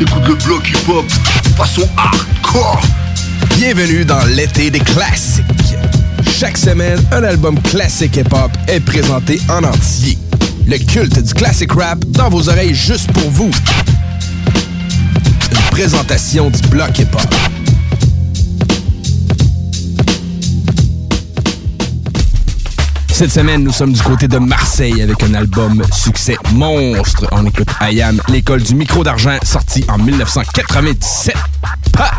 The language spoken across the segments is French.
Le bloc hip-hop façon hardcore. Bienvenue dans l'été des classiques. Chaque semaine, un album classique hip-hop est présenté en entier. Le culte du classic rap dans vos oreilles juste pour vous. Une présentation du bloc hip-hop. Cette semaine, nous sommes du côté de Marseille avec un album succès monstre. On écoute Ayam, l'école du micro d'argent, sorti en 1997. Pa!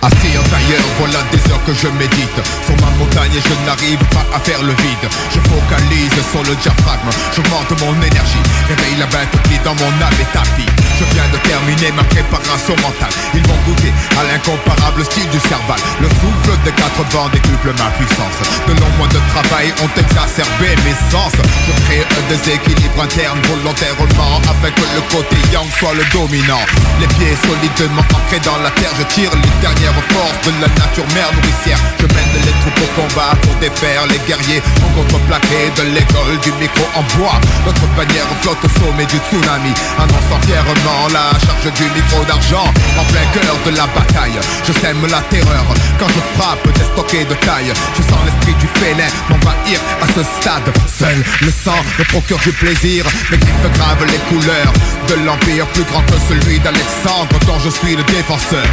Assis en tailleur, voilà des heures que je médite. Sur ma montagne et je n'arrive pas à faire le vide. Je focalise sur le diaphragme. J'augmente mon énergie. Réveille la bête qui dans mon âme est tapis Je viens de terminer ma préparation mentale. Ils vont goûter à l'incomparable style du cerval. Le souffle des quatre vents décuple ma puissance. De longs mois de travail ont exacerbé mes sens. Je crée déséquilibre interne volontairement Afin que le côté yang soit le dominant. Les pieds solidement ancrés dans la terre Je tire les dernières forces de la nature mère nourricière. Je mène les troupes au combat pour défaire les guerriers. En contreplaqué de l'école du micro en bois. Notre bannière flotte au sommet du tsunami. Annonçant fièrement la charge du micro d'argent. En plein cœur de la bataille Je sème la terreur. Quand je frappe des stockés de taille Je sens l'esprit du félin m'envahir. À ce stade Seul le sang me procure du plaisir Mes griffes gravent les couleurs de l'empire plus grand que celui d'Alexandre dont je suis le défenseur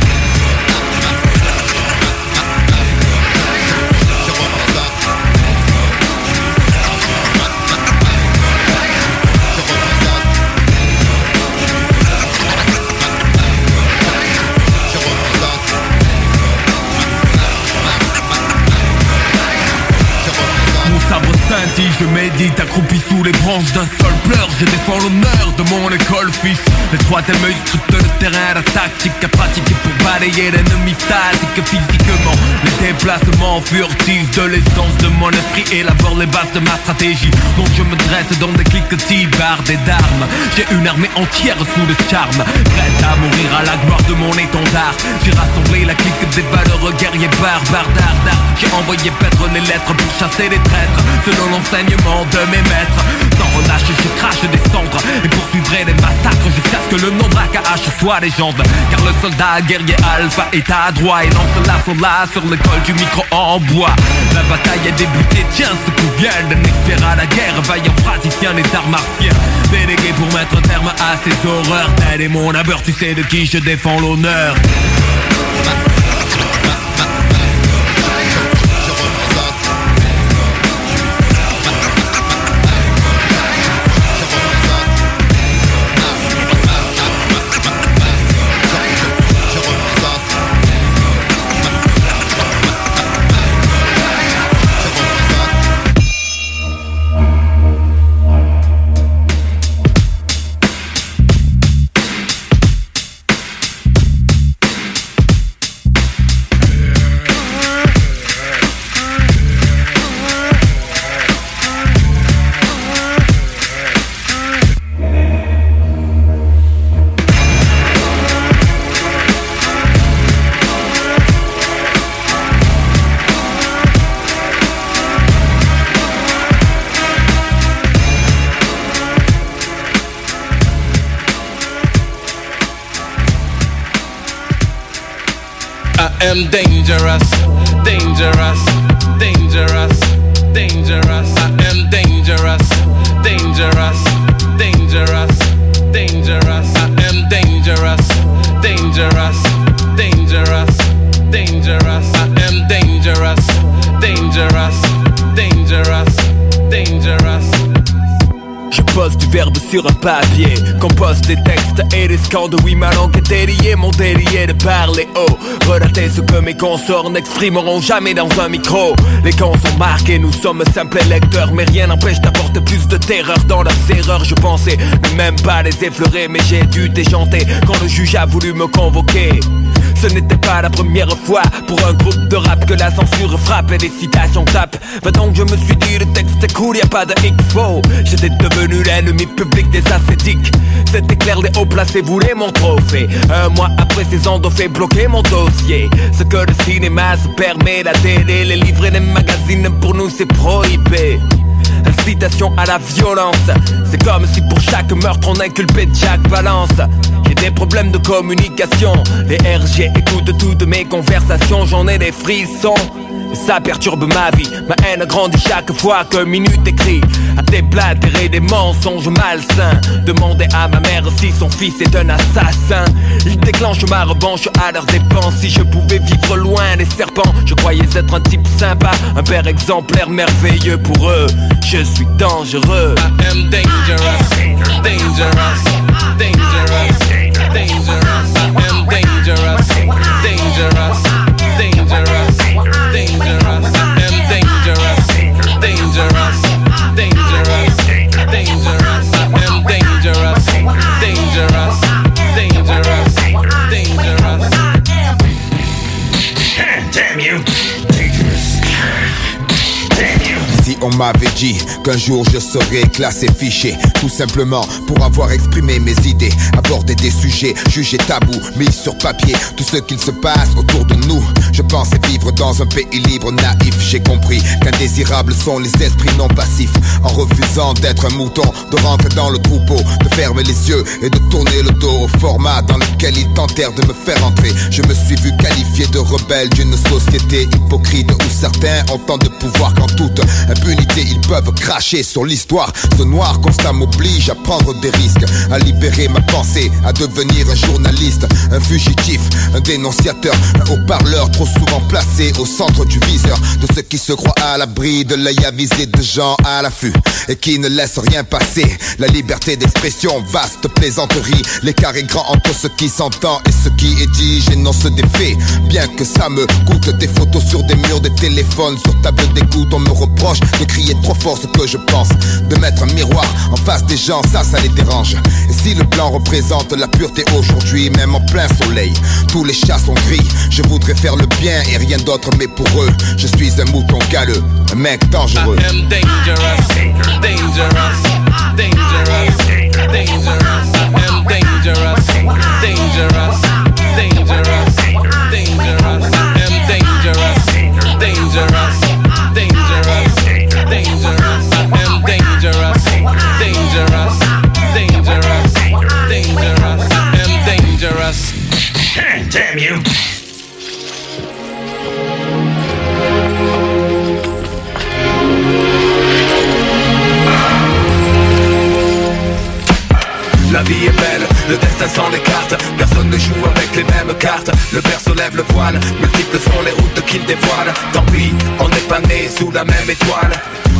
scintille, je médite accroupi sous les branches d'un seul pleur Je défends l'honneur de mon école fils. Le troisième œil scrute le terrain, la tactique à pratiquer pour balayer l'ennemi statique. Physiquement Les déplacements furtifs de l'essence de mon esprit élabore les bases de ma stratégie. Donc je me dresse dans des cliquetis bardés d'armes J'ai une armée entière sous le charme. Prête à mourir à la gloire de mon étendard. J'ai rassemblé la clique des valeureux guerriers barbares d'Ardar J'ai envoyé paître les lettres pour chasser les traîtres. Selon l'enseignement de mes maîtres. Sans relâche je crache des cendres Et poursuivrai les massacres jusqu'à ce que le nom d'AKH soit légende Car le soldat guerrier alpha est adroit Et lance l'assaut là sur l'école du micro en bois. La bataille est débutée, tiens ce coup vient d'un expert à la guerre. Vaillant praticien des arts martiens. Délégué pour mettre terme à ces horreurs. Tel est mon abeur, tu sais de qui je défends l'honneur am dangerous, dangerous, dangerous, dangerous. I am dangerous, dangerous, dangerous, dangerous. I am dangerous, dangerous, dangerous, dangerous. I am dangerous, dangerous, dangerous, dangerous. Je pose du verbe sur un papier Compose des textes et des scandes Oui ma langue est déliée Mon délié de parler haut Relater ce que mes consorts n'exprimeront jamais dans un micro. Les camps sont marqués, nous sommes simples lecteurs Mais rien n'empêche d'apporter plus de terreur dans leurs erreurs. Je pensais ne même pas les effleurer Mais j'ai dû déchanter quand le juge a voulu me convoquer ce n'était pas la première fois pour un groupe de rap que la censure frappe et les citations tapent. Va donc, je me suis dit, le texte est cool, y a pas de X-Fo. J'étais devenu l'ennemi public des ascétiques. C'était clair, les hauts placés voulaient mon trophée. Un mois après, ces ont fait bloquer mon dossier. Ce que le cinéma se permet, la télé, les livres et les magazines, pour nous c'est prohibé. Incitation à la violence C'est comme si pour chaque meurtre on inculpait Jack Valence J'ai des problèmes de communication. Les RG écoutent toutes mes conversations. J'en ai des frissons. Et ça perturbe ma vie. Ma haine grandit chaque fois qu'un minute écrit. À déblatérer des mensonges malsains. Demander à ma mère si son fils est un assassin. Il déclenche ma revanche à leur dépense. Si je pouvais vivre loin des serpents Je croyais être un type sympa. Un père exemplaire merveilleux pour eux. Je suis dangereux. I am dangerous, dangerous, dangerous, dangerous. Am dangerous, dangerous, dangerous, dangerous. Am dangerous, dangerous, dangerous, dangerous. I am dangerous, dangerous, dangerous, dangerous. Damn you. Si on m'avait dit qu'un jour je serais classé fiché. Tout simplement pour avoir exprimé mes idées Aborder des sujets jugés tabous Mis sur papier. Tout ce qu'il se passe autour de nous Je pensais vivre dans un pays libre naïf. J'ai compris qu'indésirables sont les esprits non passifs. En refusant d'être un mouton De rentrer dans le troupeau De fermer les yeux et de tourner le dos au format Dans lequel ils tentèrent de me faire entrer. Je me suis vu qualifié de rebelle d'une société hypocrite Où certains ont tant de pouvoir qu'en toute impunité ils peuvent cracher sur l'histoire. Ce noir constat m'oblige à prendre des risques À libérer ma pensée, à devenir un journaliste Un fugitif, un dénonciateur Un haut-parleur trop souvent placé au centre du viseur De ceux qui se croient à l'abri de l'œil avisé de gens à l'affût Et qui ne laissent rien passer. La liberté d'expression, vaste plaisanterie L'écart est grand entre ce qui s'entend et ce qui est dit J'énonce des faits, bien que ça me coûte Des photos sur des murs, des téléphones Sur table d'écoute, on me reproche de crier trop fort ce que je pense. De mettre un miroir en face des gens, ça, ça les dérange. Et si le blanc représente la pureté aujourd'hui Même en plein soleil, tous les chats sont gris. Je voudrais faire le bien et rien d'autre mais pour eux Je suis un mouton galeux, un mec dangereux. Dangerous, dangerous, dangerous, dangerous, La vie est belle, le destin sans les cartes. Personne ne joue avec les mêmes cartes. Le père se lève le voile, multiples sont les routes qu'il dévoile. Tant pis, on n'est pas né sous la même étoile.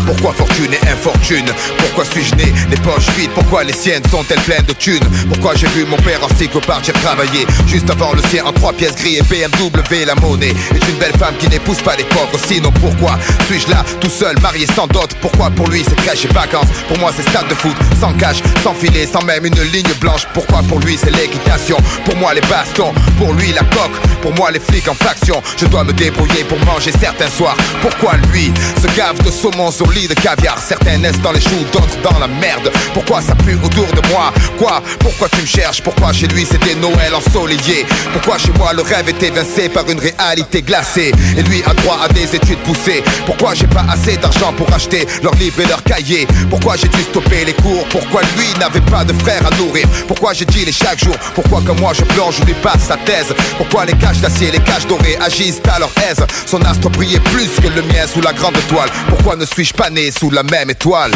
Pourquoi fortune et infortune? Pourquoi suis-je né les poches vides? Pourquoi les siennes sont-elles pleines de thunes? Pourquoi j'ai vu mon père en cycle partir travailler Juste avant le sien en trois pièces gris et BMW la monnaie. Est une belle femme qui n'épouse pas les pauvres. Sinon pourquoi suis-je là tout seul marié sans dot? Pourquoi pour lui c'est crèche et vacances? Pour moi c'est stade de foot sans cash, sans filet, sans même une ligne blanche. Pourquoi pour lui c'est l'équitation. Pour moi les bastons, pour lui la coque. Pour moi les flics en faction Je dois me débrouiller pour manger certains soirs. Pourquoi lui se gave de saumon sur lit de caviar? Certains naissent dans les choux, d'autres dans la merde. Pourquoi ça pue autour de moi? Quoi? Pourquoi tu me cherches? Pourquoi chez lui c'était Noël ensoleillé Pourquoi chez moi le rêve est évincé par une réalité glacée? Et lui a droit à des études poussées. Pourquoi j'ai pas assez d'argent pour acheter leurs livres et leurs cahiers? Pourquoi j'ai dû stopper les cours? Pourquoi lui n'avait pas de frère à nourrir? Pourquoi j'ai les chaque jour. Pourquoi comme moi je pleure, je dépasse sa thèse? Pourquoi les cages d'acier, les cages dorées agissent à leur aise? Son astre brillait plus que le mien sous la grande étoile Pourquoi ne suis-je pas né sous la même étoile?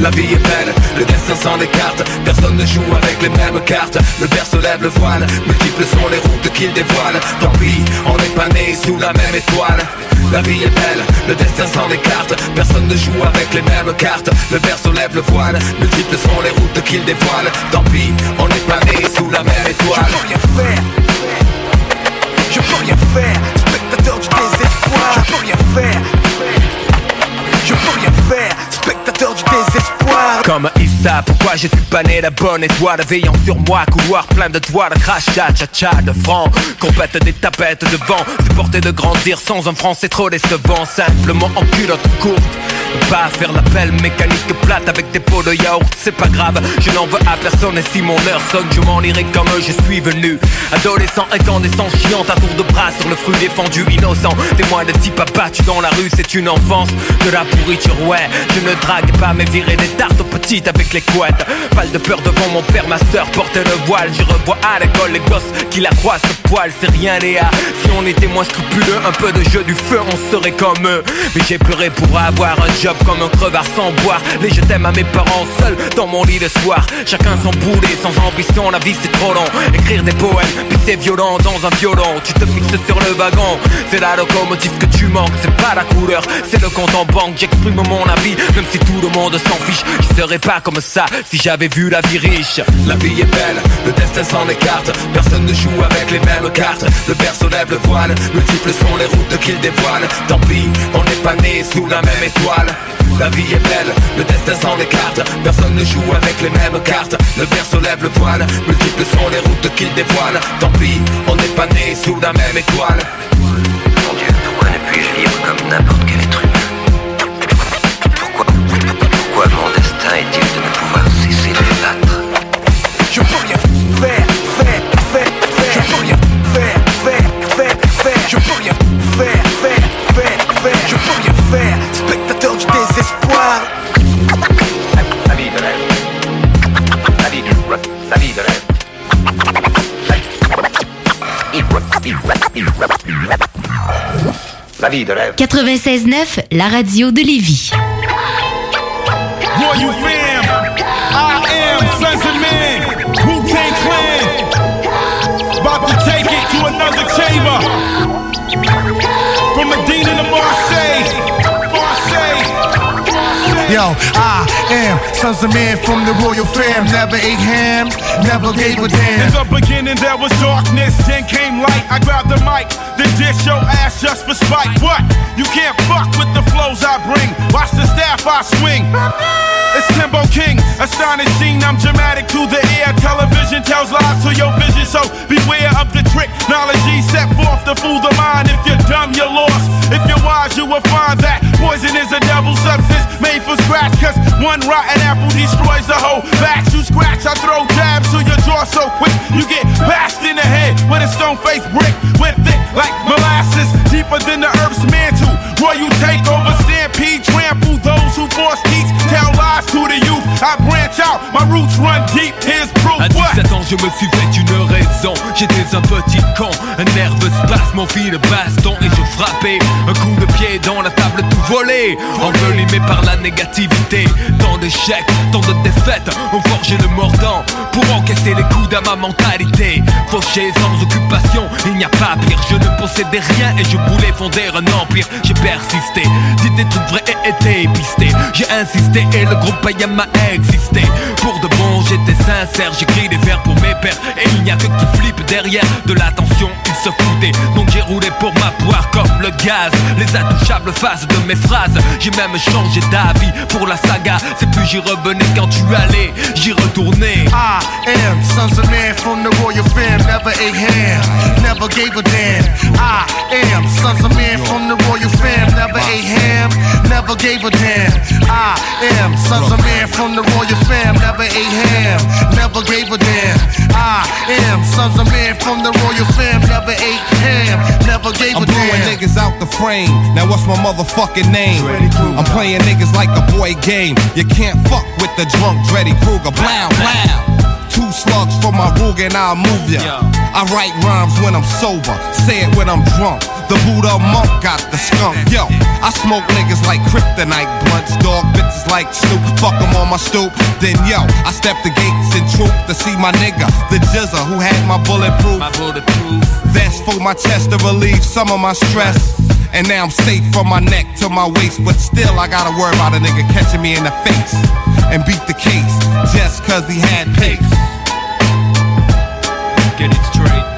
La vie est belle, le destin s'en écarte. Personne ne joue avec les mêmes cartes. Le père se lève le voile, multiples sont les routes qu'il dévoile. Tant pis, on n'est pas né sous la même étoile. La vie est belle, le destin s'en écarte. Personne ne joue avec les mêmes cartes. Le berceau lève le voile, multiples sont les routes qu'il dévoile. Tant pis, on n'est pas né sous la même étoile. Je peux rien faire. Je peux rien faire. Spectateur du désespoir. Je peux rien faire Comme Issa, pourquoi je suis pas né la bonne étoile Veillant sur moi, couloir plein de de crachat, cha-cha, de francs Compète des tapettes de vent Supporter de grandir sans un franc c'est trop décevant Simplement en culotte courte pas faire l'appel mécanique plate avec des pots de yaourt, c'est pas grave, je n'en veux à personne et si mon heure sonne, je m'en irai comme je suis venu. Adolescent incandescent, chiante à tour de bras sur le fruit défendu, innocent. Témoin de type abattu dans la rue, c'est une enfance de la pourriture, ouais. Je ne drague pas, mais virer des tartes petites avec les couettes. Pas de peur devant mon père, ma soeur portait le voile. Je revois à l'école les gosses qui la croient ce poil, c'est rien Léa. Si on était moins scrupuleux, un peu de jeu du feu, on serait comme eux. Mais j'ai pleuré pour avoir un job comme un crevard sans boire Les je t'aime à mes parents seuls dans mon lit le soir Chacun son boulet, sans ambition, la vie c'est trop long Écrire des poèmes, puis c'est violent dans un violon Tu te fixes sur le wagon, c'est la locomotive que tu manques C'est pas la couleur, c'est le compte en banque J'exprime mon avis, même si tout le monde s'en fiche serais pas comme ça si j'avais vu la vie riche. La vie est belle, le destin s'en écarte. Personne ne joue avec les mêmes cartes. Le père lève le voile, multiples sont les routes qu'il dévoile. Tant pis, on n'est pas né sous la même étoile. La vie est belle, le destin s'en écarte. Personne ne joue avec les mêmes cartes. Le berceau lève le voile, multiples sont les routes qu'il dévoile. Tant pis, on n'est pas né sous la même étoile. Pourquoi ne puis-je vivre comme n'importe La vie de rêve 96.9, la radio de Lévis. Royal fam, I am Sons of Man, Wu-Tang Clan. About to take it to another chamber. From Medina to Yo, I am sons of man from the royal fam. Never ate ham, never gave a damn. In the beginning there was darkness, then came light. I grabbed the mic, then dish your ass just for spite. What? You can't fuck with the flows I bring. Watch the staff I swing. It's Timbo King, astonishing. I'm dramatic to the air. Television tells lies to your vision, so beware of the trick. Knowledge set forth to fool the mind. If you're dumb, you're lost. If you're wise, you will find that poison is a devil substance made for scratch. Cause one rotten apple destroys the whole batch. You scratch, I throw jabs to your jaw so quick. You get bashed in the head with a stone faced brick. Went thick like molasses, deeper than the earth's mantle. Royal takeover, trample those who force teach. Tell lies to the youth. I branch out, my roots run deep. Here's proof. À What? 17 ans je me suis fait une raison J'étais un petit con, un nerveux spasme Mon fil de baston et je frappais Un coup de pied dans la table tout volé Envelimé par la négativité Tant d'échecs, tant de défaites Ont forgé le mordant Pour encaisser les coups à ma mentalité Fauché sans occupation, il n'y a pas pire Je ne possédais rien et je voulais fonder un empire J'ai persisté, dit des trucs et été pisté J'ai insisté et le groupe Ayama a existé. Pour de bon j'étais sincère, j'écris des vers pour mes pères. Et il n'y a que qui flippe derrière de l'attention Ils se foutaient, donc j'ai roulé pour ma poire comme le gaz. Les intouchables faces de mes phrases. J'ai même changé d'avis pour la saga. C'est plus j'y revenais quand tu allais, j'y retournais. I am sons of man from the royal fam. Never ate ham, never gave a damn. I am sons of man from the royal fam. Never ate ham, never gave a damn. I am sons of man from the royal fam. Never ate ham, never gave a damn. I am sons of man from the royal fam. Never ate ham, never gave I'm a blowing damn. niggas out the frame. Now what's my motherfucking name? I'm playing niggas like a boy game. You can't fuck with the drunk Dreddy Kruger. Blow, blow. Two slugs for my rug and I'll move ya. I write rhymes when I'm sober, say it when I'm drunk. The Buddha monk got the skunk. Yo, I smoke niggas like kryptonite blunts, dog bitches like Snoop. Fuck 'em on my stoop. Then yo, I step the gates and troop to see my nigga, the Jizza, who had my bulletproof. My bulletproof. Vest for my chest to relieve some of my stress. And now I'm safe from my neck to my waist, but still I gotta worry about a nigga catching me in the face and beat the case just cause he had pace. Get it straight.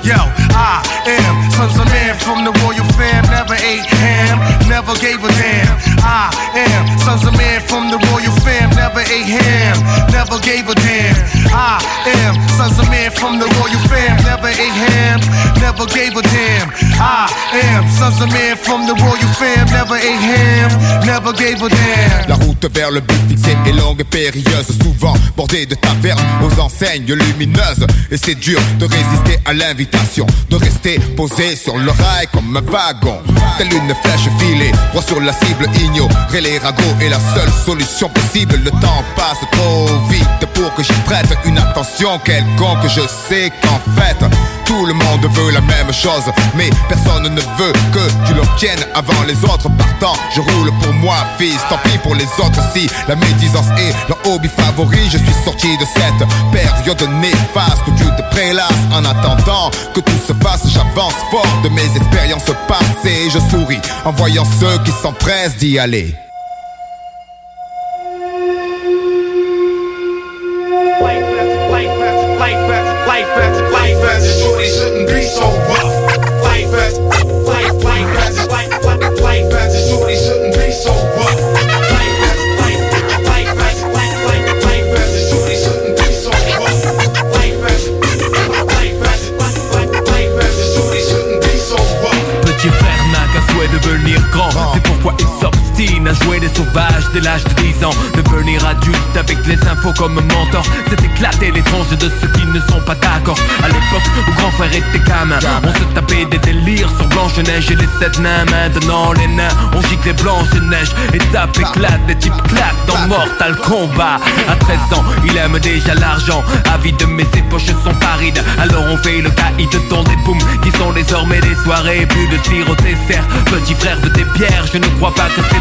Yo, I am sons of man from the royal fam. Never ate ham, never gave a damn. I am sons of man from the royal fam. Never ate ham, never gave a damn. I am sons of man from the royal fam. Never ate ham, never gave a damn. I am sons of man from the royal fam. Never ate ham, never gave a damn. La route vers le but fixé est longue et périlleuse, souvent bordée de tavernes aux enseignes lumineuses. Et c'est dur de résister à l'invitation, de rester posé sur le rail comme un wagon. Telle une flèche filée, droit sur la cible, ignorer les ragots est la seule solution possible. Le temps passe trop vite pour que j'y prête une attention quelconque. Je sais qu'en fait, tout le monde veut la même chose, mais personne ne veut que tu l'obtiennes avant les autres. Partant, je roule pour moi, fils. Tant pis pour les autres si la médisance est leur hobby favori. Je suis sorti de cette période néfaste où tu te prélasses en attendant que tout se passe. J'avance fort de mes expériences passées. Je souris en voyant ceux qui s'empressent d'y aller. Shorty shouldn't be so rough. Life as, life, life as, life, life, life as, shorty shouldn't be so rough. Life as, life, life as, life, life, life as, shorty shouldn't be so rough. Life as, life as, life, life, life as, shorty shouldn't be so rough. Petit frère n'a souhait devenir grand C'est pourquoi il s'obstine à jouer des sauvages dès l'âge de 10 ans. Devenir adulte avec les infos comme mentor. C'est éclater les tranches de ceux qui ne sont pas d'accord. À l'époque où grand frère était gamin On se tapait des délires sur Blanche-Neige et les sept nains. Maintenant les nains on gicle les Blanche-Neige Et tape éclate, des types claquent dans Mortal Kombat. À 13 ans il aime déjà l'argent. Avide mais ses poches sont parides. Alors on fait le caïd dans des booms Qui sont désormais des soirées Plus de tir au dessert Petit frère de tes pierres Je ne crois pas que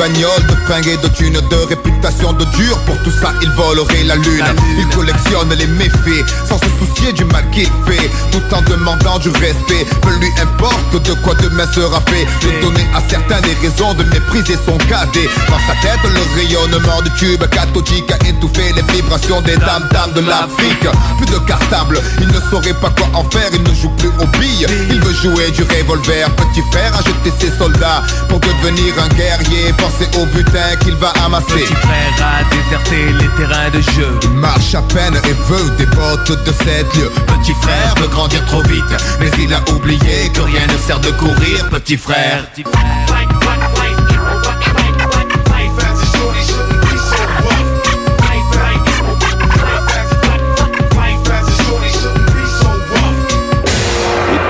rêve de fringues et de thunes, de réputation de dur. Pour tout ça, il volerait la lune. Il collectionne les méfaits, sans se soucier du mal qu'il fait. Tout en demandant du respect, peu lui importe de quoi demain sera fait. De donner à certains des raisons de mépriser son cadet. Dans sa tête, le rayonnement du tube cathodique a étouffé les vibrations des dames-dames de l'Afrique. Plus de cartable, il ne saurait pas quoi en faire, il ne joue plus aux billes. Il veut jouer du revolver, petit frère a jeté ses soldats pour devenir un guerrier. Pensez au butin qu'il va amasser. Petit frère a déserté les terrains de jeu Il marche à peine et veut des bottes de 7 lieux. Petit frère veut grandir trop vite Mais il a oublié que rien ne sert de courir Petit frère. Les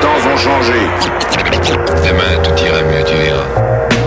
temps ont changé. Demain, tout ira.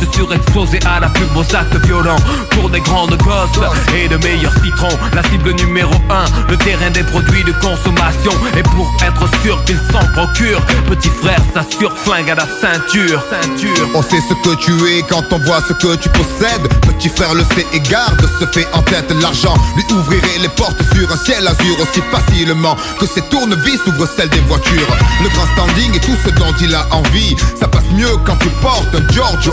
juste surexposé à la pub aux actes violents Pour des grandes gosses et de meilleurs citrons. La cible numéro 1, le terrain des produits de consommation. Et pour être sûr qu'ils s'en procurent Petit frère s'assure flingue à la ceinture, On sait ce que tu es quand on voit ce que tu possèdes. Petit frère le sait et garde se fait en tête. L'argent Lui ouvrirait les portes sur un ciel azur aussi facilement Que ses tournevis ouvrent celles des voitures. Le grand standing et tout ce dont il a envie Ça passe mieux quand tu portes un Giorgio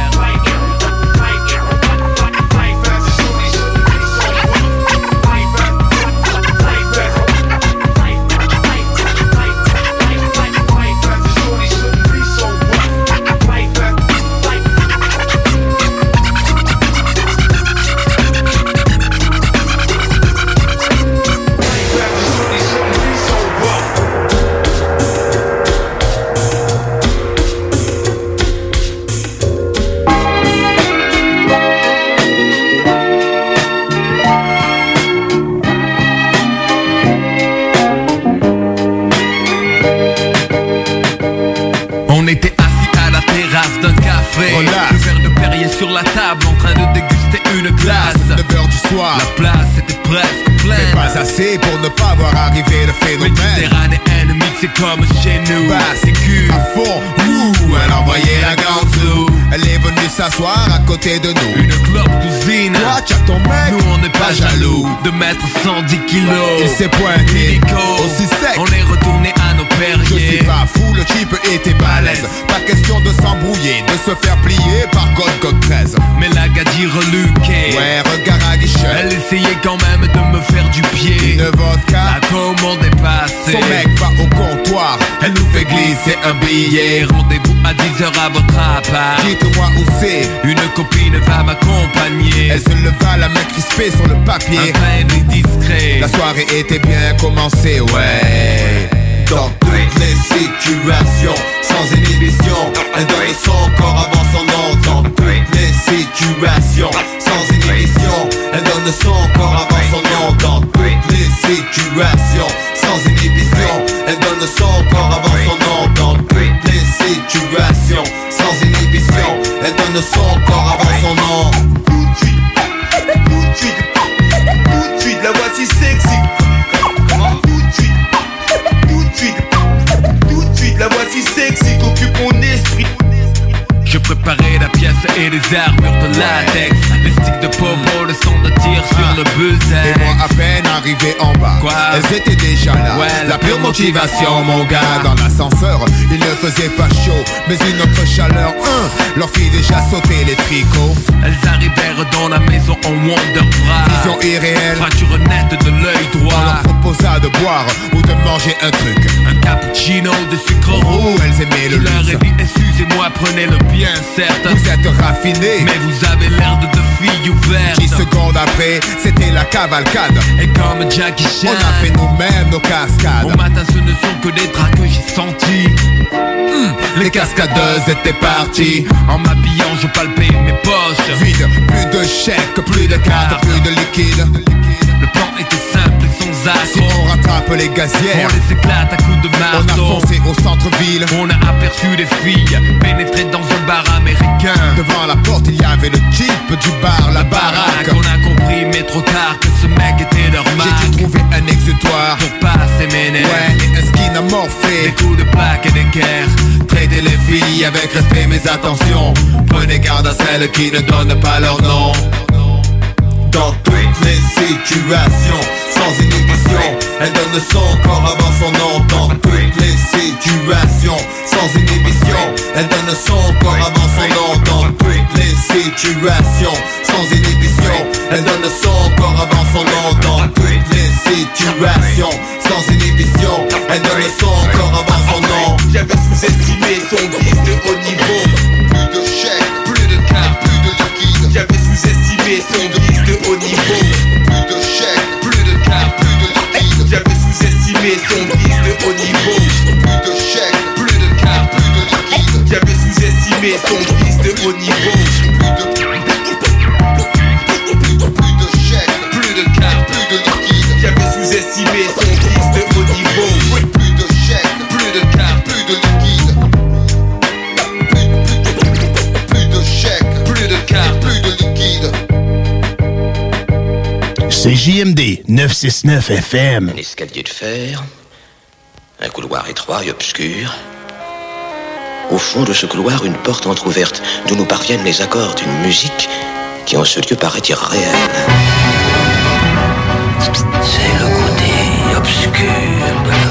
comme chez nous. Bah c'est cul à fond. Ouh, elle envoyait la grande sous Elle est venue s'asseoir à côté de nous. Une clope cousine. Toi tu ton mec. Nous on n'est pas jaloux de mettre 110 kilos. Il s'est pointé aussi sec. On est retourné à nos Je suis perriers. pas fou, le type était balèze. Pas question de s'embrouiller, de se faire plier par God God 13 Mais la gadie reluquée Ouais, regard à guichet Elle essayait quand même de me faire du pied. Une vodka, La commande est passée. Son mec fait glisser un billet. Rendez-vous à 10h à votre appart. Dites-moi où c'est. Une copine va m'accompagner. Elle se leva la main crispée sur le papier. Un discret. La soirée était bien commencée, ouais Dans toutes les situations Sans inhibition Elle donne son corps avant son nom Dans toutes les situations Sans inhibition Elle donne son corps avant son nom Dans toutes les situations Sans inhibition Elle donne son corps avant son nom Dans toutes les situations Sans inhibition Elle donne son corps avant son nom Tout de suite, tout de suite, tout de suite, la voici sexy. Je préparais la pièce et les armures de latex. Les sticks de popo, le son de tir sur le Et bulletin moi à peine arrivé en bas. Quoi? Elles étaient déjà là. Ouais, La pure motivation mon gars. Dans l'ascenseur Il ne faisait pas chaud Mais une autre chaleur hein, Leur fit déjà sauter les tricots. Elles arrivèrent dans la maison en Wonder Bra Vision irréelle. Fracture nette de l'œil On droit leur proposa de boire Ou de manger un truc. Un cappuccino de sucre roux elles aimaient le leur ai luxe dit excusez-moi prenez le bien certes. Vous êtes raffinés. Mais vous avez l'air de deux filles ouvertes. 10 secondes après C'était la cavalcade. Et comme Jackie Chan. On a fait nous-mêmes nos cascades. Au matin ce ne sont que des draps que j'ai sentis. Les cascadeuses étaient parties. En m'habillant je palpais mes poches. Vide, plus de chèques, plus de cartes, plus de liquide. Le plan était simple et Si on rattrape les On gazières les éclate à coups de On a marteau foncé au centre-ville. On a aperçu des filles pénétrer dans un bar américain. Devant la porte il y avait le jeep du bar, la Baraque, baraque. On a compris mais trop tard que ce mec était leur J'ai dû trouver un exutoire Pour passer mes nerfs Ouais, et un skin Des amorphé coups de plaque et des guerres. Traitez les filles avec respect mais attention. Prenez garde à celles qui ne donnent pas leur nom Dans toutes les situations. Sans inhibition Elle donne son corps avant son nom. Dans toutes les situations. Sans inhibition Elle donne son corps avant son nom. Dans toutes les situations. Sans inhibition Elle donne son corps avant son nom. Dans toutes les situations. Sans inhibition Elle donne son corps avant son nom. J'avais sous-estimé son vice de haut niveau. Plus de chèques, plus de cartes, plus de liquide J'avais sous-estimé son plus de chèques, plus de cartes, plus de liquide. J'avais sous-estimé son fils de haut niveau. Plus de chèques, plus de cartes, plus de liquide. J'avais sous-estimé son fils de haut niveau. Plus de C'est JMD 969 FM. Un escalier de fer, un couloir étroit et obscur. Au fond de ce couloir, une porte entr'ouverte d'où nous parviennent les accords d'une musique qui en ce lieu paraît irréelle. C'est le côté obscur de la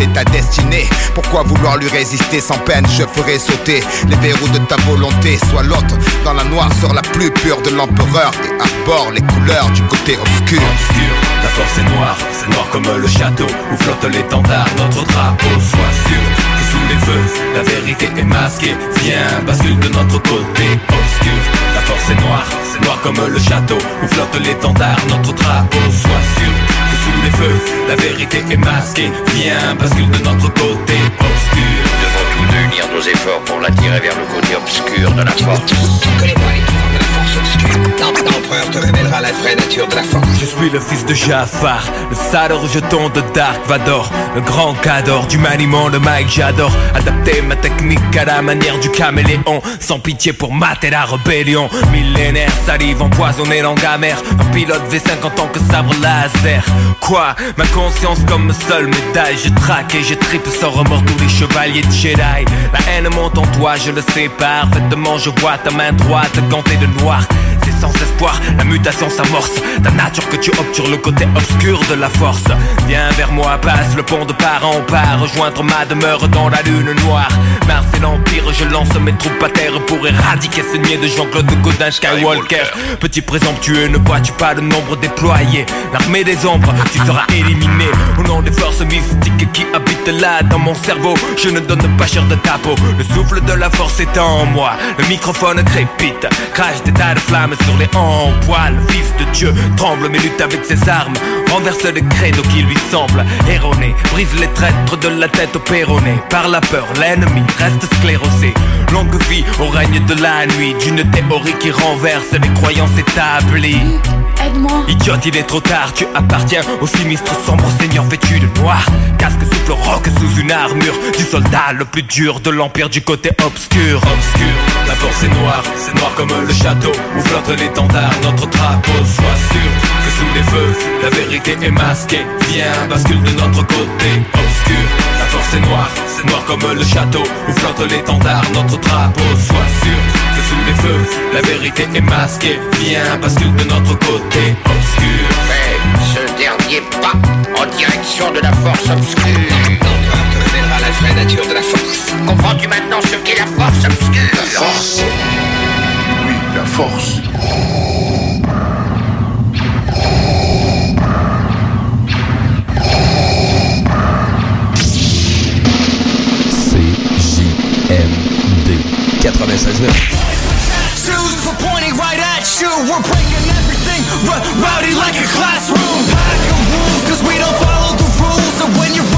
c'est ta destinée. Pourquoi vouloir lui résister sans peine? Je ferai sauter les verrous de ta volonté. Sois l'autre dans la noirceur la plus pure de l'empereur et arbore les couleurs du côté obscur. La force est noire, c'est noir comme le château où flotte l'étendard, notre drapeau. Sois sûr les feux, la vérité est masquée. Viens, bascule de notre côté obscur. La force est noire, c'est noir comme le château où flotte l'étendard, notre drapeau. Sois sûr que sous les feux, la vérité est masquée. Viens, bascule de notre côté obscur. Unir nos efforts pour l'attirer vers le côté obscur de la force. Connais-moi les pouvoirs de la force obscure. L'empereur te révélera la vraie nature de la force. Je suis le fils de Jafar, le sale rejeton de Dark Vador, le grand cador du maniement de Mike, j'adore adapter ma technique à la manière du caméléon, sans pitié pour mater la rébellion. Millénaire, salive empoisonnée, langue amère, un pilote V5 en tant que sabre laser. Quoi? Ma conscience comme seule médaille, je traque et je tripe sans remords tous les chevaliers de Jedi. La haine monte en toi, je le sais parfaitement, je vois ta main droite gantée de noir. C'est sans espoir, la mutation s'amorce. Ta nature que tu obtures le côté obscur de la force. Viens vers moi, passe le pont de part en part. Rejoindre ma demeure dans la lune noire. Mars et l'Empire, je lance mes troupes à terre Pour éradiquer ce niais de Jean-Claude Godin Skywalker. Petit présomptueux, ne vois-tu pas le nombre déployé L'armée des ombres, tu seras éliminé. Au nom des forces mystiques qui habitent là dans mon cerveau Je ne donne pas cher de ta Le souffle de la force est en moi. Le microphone crépite. Crache des tas de flammes sur les hanches poil Fils de Dieu tremble mais lutte avec ses armes. Renverse les credos qui lui semblent erronés. Brise les traîtres de la tête au péroné. Par la peur l'ennemi reste sclérosé. Longue vie au règne de la nuit. D'une théorie qui renverse les croyances établies. Aide-moi. Idiote, il est trop tard, tu appartiens au sinistre sombre seigneur vêtu de noir. Casque souffle roc sous une armure. Du soldat le plus dur de l'empire du côté obscur. Obscur, la force est noire, c'est noir comme le château où flotte l'étendard, notre drapeau. Sois sûr que sous les feux, la vérité est masquée. Viens, bascule de notre côté obscur. La force est noire, c'est noir comme le château où flotte l'étendard, notre drapeau. Sois sûr que sous les feux, la vérité est masquée. Viens, bascule de notre côté obscur. Fais ce dernier pas en direction de la force obscure. Vraie nature de la force. Comprends-tu maintenant ce qu'est la force obscure La force Oui, la force. CJMD 96.9. Shoes for pointing right at you. We're breaking everything r- rowdy like a classroom. Pack of rules, cause we don't follow the rules. So when you're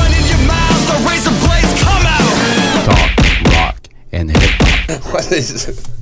talk, rock, and hip hop. what is it?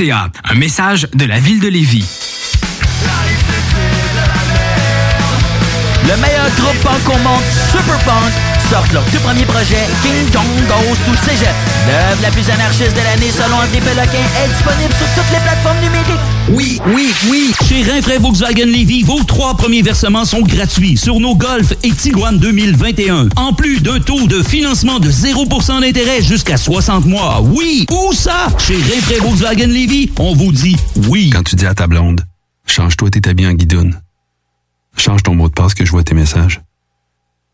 Un message de la ville de Lévis. Le meilleur groupe punk au monde, Super Punk, sortent leur tout premier projet, King Kong Goes to Cégep. L'œuvre la plus anarchiste de l'année selon André Péloquin est disponible sur toutes les plateformes numériques. Oui, oui, oui. Chez Rinfraie Volkswagen Levy, vos trois premiers versements sont gratuits sur nos Golf et Tiguan 2021. En plus d'un taux de financement de 0% d'intérêt jusqu'à 60 mois. Oui, où ça? Chez Rinfraie Volkswagen Levy, on vous dit oui. Quand tu dis à ta blonde, change-toi tes habits en guidoune. Change ton mot de passe que je vois tes messages.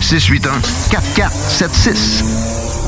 681 4476.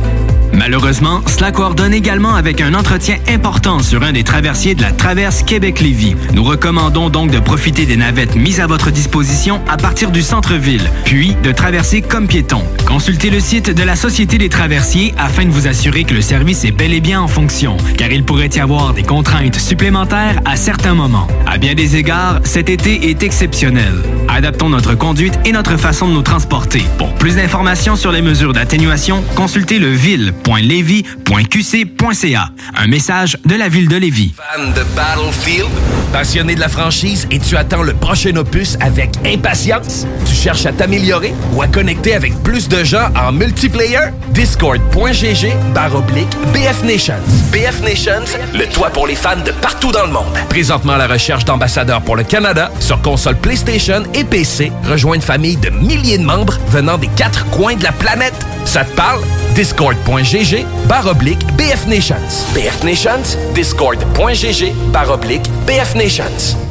Malheureusement, cela coordonne également avec un entretien important sur un des traversiers de la traverse Québec-Lévis. Nous recommandons donc de profiter des navettes mises à votre disposition à partir du centre-ville, puis de traverser comme piéton. Consultez le site de la Société des traversiers afin de vous assurer que le service est bel et bien en fonction, car il pourrait y avoir des contraintes supplémentaires à certains moments. À bien des égards, cet été est exceptionnel. Adaptons notre conduite et notre façon de nous transporter. Pour plus d'informations sur les mesures d'atténuation, consultez le ville.levy.qc.ca. Un message de la ville de Lévis. Fan de Battlefield? Passionné de la franchise et tu attends le prochain opus avec impatience? Tu cherches à t'améliorer ou à connecter avec plus de en multiplayer? Discord.gg barre oblique BF Nations. BF Nations, le toit pour les fans de partout dans le monde. Présentement à la recherche d'ambassadeurs pour le Canada sur console PlayStation et PC. Rejoins une famille de milliers de membres venant des quatre coins de la planète. Ça te parle? Discord.gg barre oblique BF Nations. BF Nations, Discord.gg barre oblique BF Nations.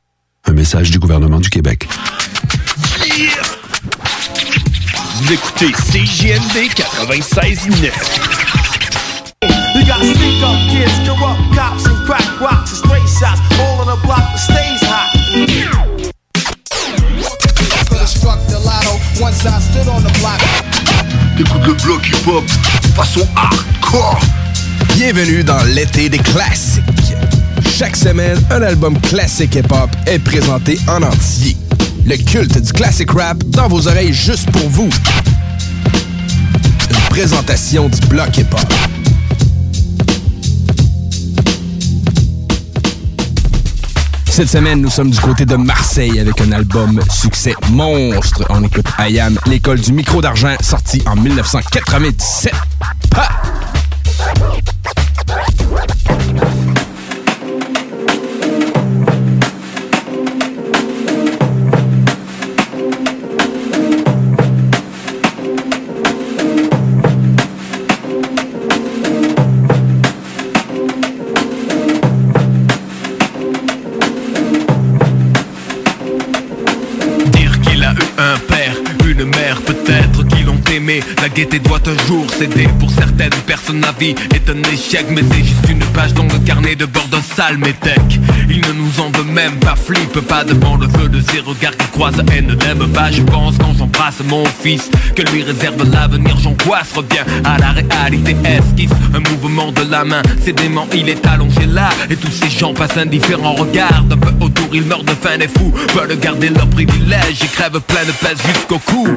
Un message du gouvernement du Québec. Vous écoutez CJMD 96.9. You got sneak up kids, corrupt cops, and crack rocks and stray shots. All on the block that stays hot. Could've struck the lotto once I stood on the block. T'écoutes le bloc hip-hop façon hardcore. Bienvenue dans l'été des classiques. Chaque semaine, un album classique hip-hop est présenté en entier. Le culte du classic rap dans vos oreilles juste pour vous. Une présentation du bloc hip-hop. Cette semaine, nous sommes du côté de Marseille avec un album succès monstre. On écoute Ayam, l'école du micro d'argent, sorti en 1997. Pa! La gaieté doit un jour céder Pour certaines personnes la vie est un échec. Mais c'est juste une page dans le carnet de bord d'un sale métèque. Il ne nous en veut même pas, flippe pas devant le feu de ses regards qui croisent et ne l'aime pas. Je pense quand j'embrasse mon fils que lui réserve l'avenir J'angoisse, reviens à la réalité esquisse Un mouvement de la main, c'est il est allongé là. Et tous ces gens passent indifférents, regardent un peu autour Ils meurent de faim, les fous veulent garder leur privilège. Ils crèvent plein de pèse jusqu'au cou.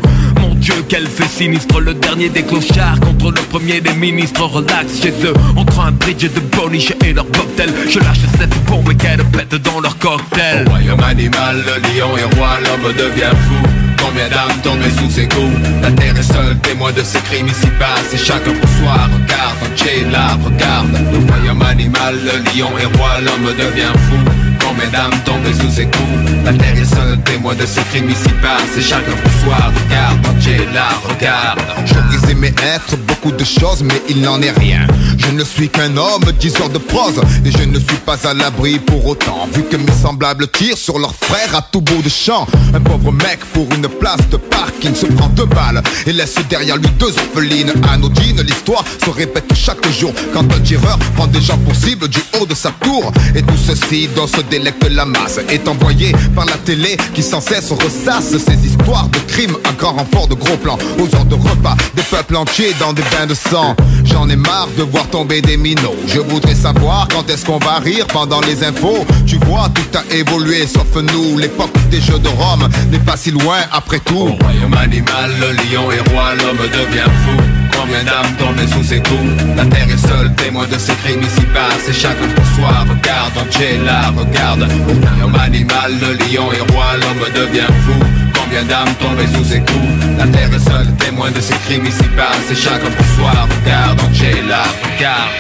Mon Dieu, quel fait Le dernier des clochards contre le premier des ministres. Relax chez eux, entre un bridge de boniche et leur cocktail Je lâche cette bombe et qu'elle pète dans leur cocktail. Au royaume animal, le lion est roi, l'homme devient fou. Combien d'âmes tombées sous ses coups? La terre est seule témoin de ces crimes ici passe Et chacun pour soi regarde, là, regarde. Le royaume animal, le lion est roi, l'homme devient fou Combien d'âmes tombées sous ses coups? La terre est seule témoin de ces crimes Et chacun pour soi regarde, Jay là, regarde Je brisais mes êtres, beaucoup de choses, mais il n'en est rien. Je ne suis qu'un homme, diseur de prose, et je ne suis pas à l'abri pour autant. Vu que mes semblables tirent sur leurs frères à tout bout de champ. Un pauvre mec pour une place de parking se prend deux balles et laisse derrière lui deux orphelines anodines. L'histoire se répète chaque jour quand un tireur prend des gens pour cible du haut de sa tour. Et tout ceci dont se délecte la masse est envoyé par la télé qui sans cesse ressasse ces histoires de crimes à grand renfort de gros plans aux heures de repas des peuples entiers dans des bains de sang. J'en ai marre de voir tomber des minots. Je voudrais savoir quand est-ce qu'on va rire pendant les infos. Tu vois, tout a évolué sauf nous. L'époque des jeux de Rome n'est pas si loin après tout. Au royaume animal, le lion est roi, l'homme devient fou. Combien d'âmes tombées sous ses coups La terre est seule témoin de ces crimes ici passent Et chacun pour soi regarde, Angela regarde. Royaume animal, le lion est roi, l'homme devient fou. Combien d'âmes tombées sous ses coups La terre est seule témoin de ces crimes ici passent Et chacun pour soi regarde, Angela regarde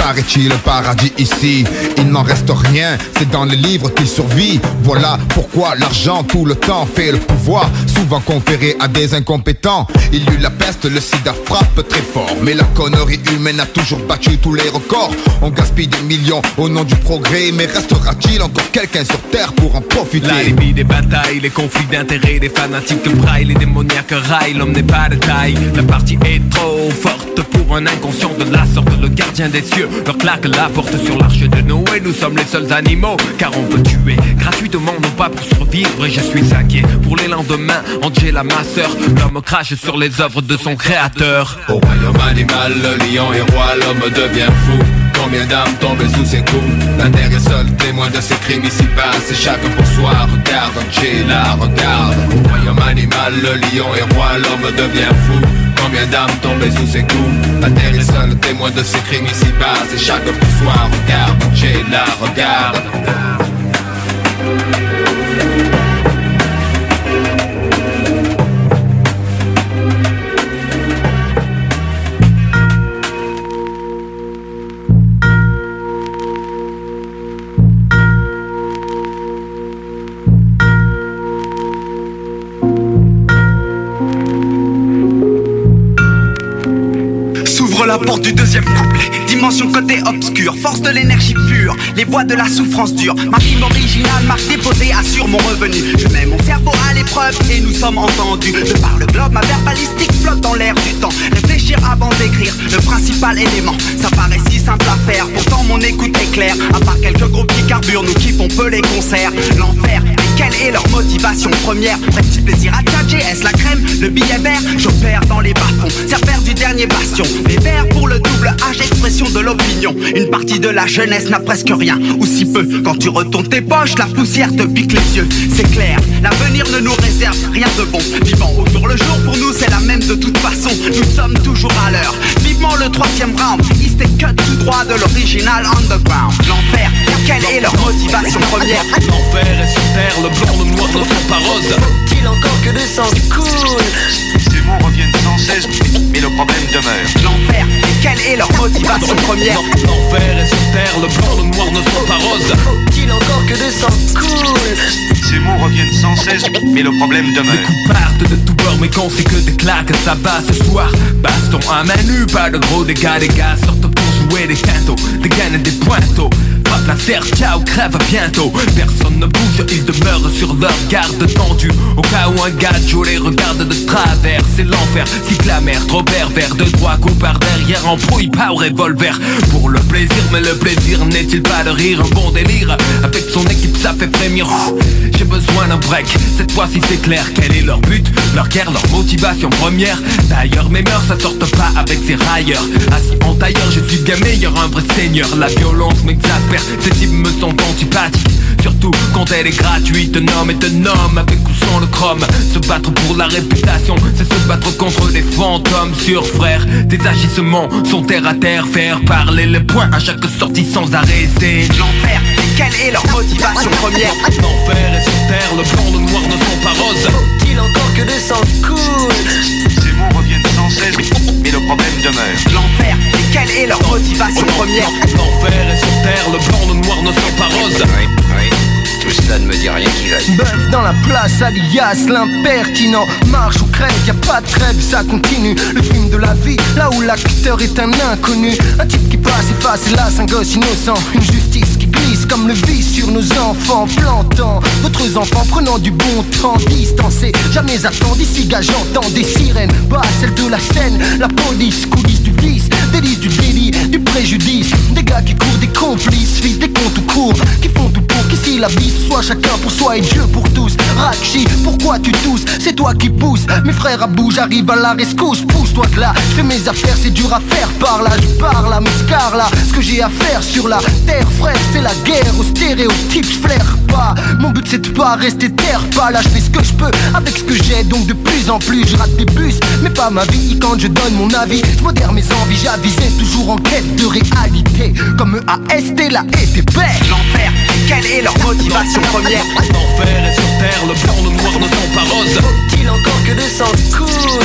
paraît-il un paradis ici. Il n'en reste rien, c'est dans les livres qu'il survit. Voilà pourquoi l'argent tout le temps fait le pouvoir. Souvent conféré à des incompétents. Il y eut la peste, le sida frappe très fort. Mais la connerie humaine a toujours battu tous les records. On gaspille des millions au nom du progrès. Mais restera-t-il encore quelqu'un sur terre pour en profiter? La limite des batailles, les conflits d'intérêts, des fanatiques de braille, les démoniaques raillent, l'homme n'est pas de taille. La partie est trop forte pour un inconscient de la sorte, le gardien des cieux leur claque la porte sur l'arche de Noé. Nous sommes les seuls animaux, car on peut tuer gratuitement, non pas pour survivre. Et je suis inquiet pour les lendemains. Angela, ma sœur, l'homme crache sur les œuvres de son créateur. Au royaume animal, le lion est roi, l'homme devient fou Combien d'âmes tombées sous ses coups? La terre est seule témoin de ces crimes ici passe Et chacun pour soi regarde, Angela regarde Au royaume animal, le lion est roi, l'homme devient fou Combien d'âmes tombées sous ses coups? La est seule témoin de ces crimes ici passe Et chacun pour soi regarde, Angela regarde du deuxième couplet. Dimension côté obscur, force de l'énergie pure, les voix de la souffrance dure. Ma rime originale, marque déposée, assure mon revenu. Je mets mon cerveau à l'épreuve et nous sommes entendus. De par le globe, ma verbalistique flotte dans l'air du temps. Réfléchir avant d'écrire, le principal élément. Ça paraît si simple à faire, pourtant mon écoute est claire. À part quelques groupes qui carburent, nous kiffons peu les concerts. L'enfer, quelle est leur motivation première Petit plaisir à tchatcher, est-ce la crème, le billet vert J'opère dans les bas-fonds, serpère du dernier bastion. Les verts pour le double H, expression de l'opinion. Une partie de la jeunesse n'a presque rien, ou si peu. Quand tu retournes tes poches, la poussière te pique les yeux. C'est clair, l'avenir ne nous réserve rien de bon. Vivant au jour le jour, pour nous c'est la même de toute façon. Nous sommes toujours à l'heure. Vivement le troisième round, Et cut tout droit de l'original underground. L'enfer, quelle est leur motivation première L'enfer est sur terre, le blanc, le noir ne sont pas roses. Faut-il encore que le sang coule Ces mots reviennent sans cesse, mais le problème demeure. L'enfer, quelle est leur motivation première L'enfer est sur terre, le blanc, le noir ne sont pas roses. Faut-il encore que le sang coule Ces mots reviennent sans cesse, mais le problème demeure. Les coups partent de tout bord, mais quand c'est que des claques, ça va ce soir. Baston à main nue, pas de gros dégâts, les gars sortent pour jouer des quintos, des gaines et des pointos. La terre, ciao, crève bientôt. Personne ne bouge, ils demeurent sur leur garde tendue. Au cas où un gadjo les regarde de travers, c'est l'enfer. Cycle la mer, trop pervers, de droit coup par derrière, embrouille pas au revolver. Pour le plaisir, mais le plaisir n'est-il pas de rire, un bon délire. Avec son équipe, ça fait frémir. J'ai besoin d'un break, cette fois-ci c'est clair. Quel est leur but, leur guerre, leur motivation première D'ailleurs, mes mœurs, ça sortent pas avec ces railleurs. Assis en tailleur, je suis bien meilleur, un vrai seigneur. La violence m'exaspère, ces types me sont antipathiques. Surtout quand elle est gratuite, homme est un homme avec ou sans le chrome. Se battre pour la réputation, c'est se battre contre des fantômes sur frère. Des agissements sont terre à terre, faire parler les points à chaque sortie sans arrêter. L'enfer, quelle est leur motivation première? L'enfer est sur terre, le blanc, le noir ne sont pas roses. Faut-il encore que le sang coule Ces mots reviennent sans cesse, mais le problème demeure. L'enfer, quelle est leur motivation première L'enfer est sur terre, le blanc, le noir ne sont pas roses. Oui, oui. Tout cela ne me dit rien qui vaille. Bœuf dans la place, alias l'impertinent. Marche ou crève, y a pas de trêve, ça continue. Le film de la vie, là où l'acteur est un inconnu. Un type qui passe, efface, hélas, un gosse innocent. Une justice qui glisse comme le vice sur nos enfants, plantant votre enfants, prenant du bon temps, distancé. Jamais attendu, ici, gars, j'entends des sirènes. Pas celle de la scène, la police, coulisses délice du délit, du préjudice. Des gars qui courent, des complices, fils des comptes tout court, qui font tout pour qu'ici la vie soit chacun pour soi et Dieu pour tous. Rakshi, pourquoi tu tousses? C'est toi qui pousses. Mes frères à bout, j'arrive à la rescousse, pousse-toi de là. Fais mes affaires, c'est dur à faire par là. Je parle à mes là. Ce que j'ai à faire sur la terre, frère, c'est la guerre aux stéréotypes. Je flaire pas. Mon but c'est de pas rester terre pas là. Je fais ce que je peux avec ce que j'ai. Donc de plus en plus, je rate des bus, mais pas ma vie. Quand je donne mon avis, je modère mes envies. J'avisais toujours en quête de réalité. Comme AST l'a été bête. L'enfer, quelle est leur motivation première L'enfer est sur terre, le blanc, le noir ne sont pas roses. Faut-il encore que le sang coule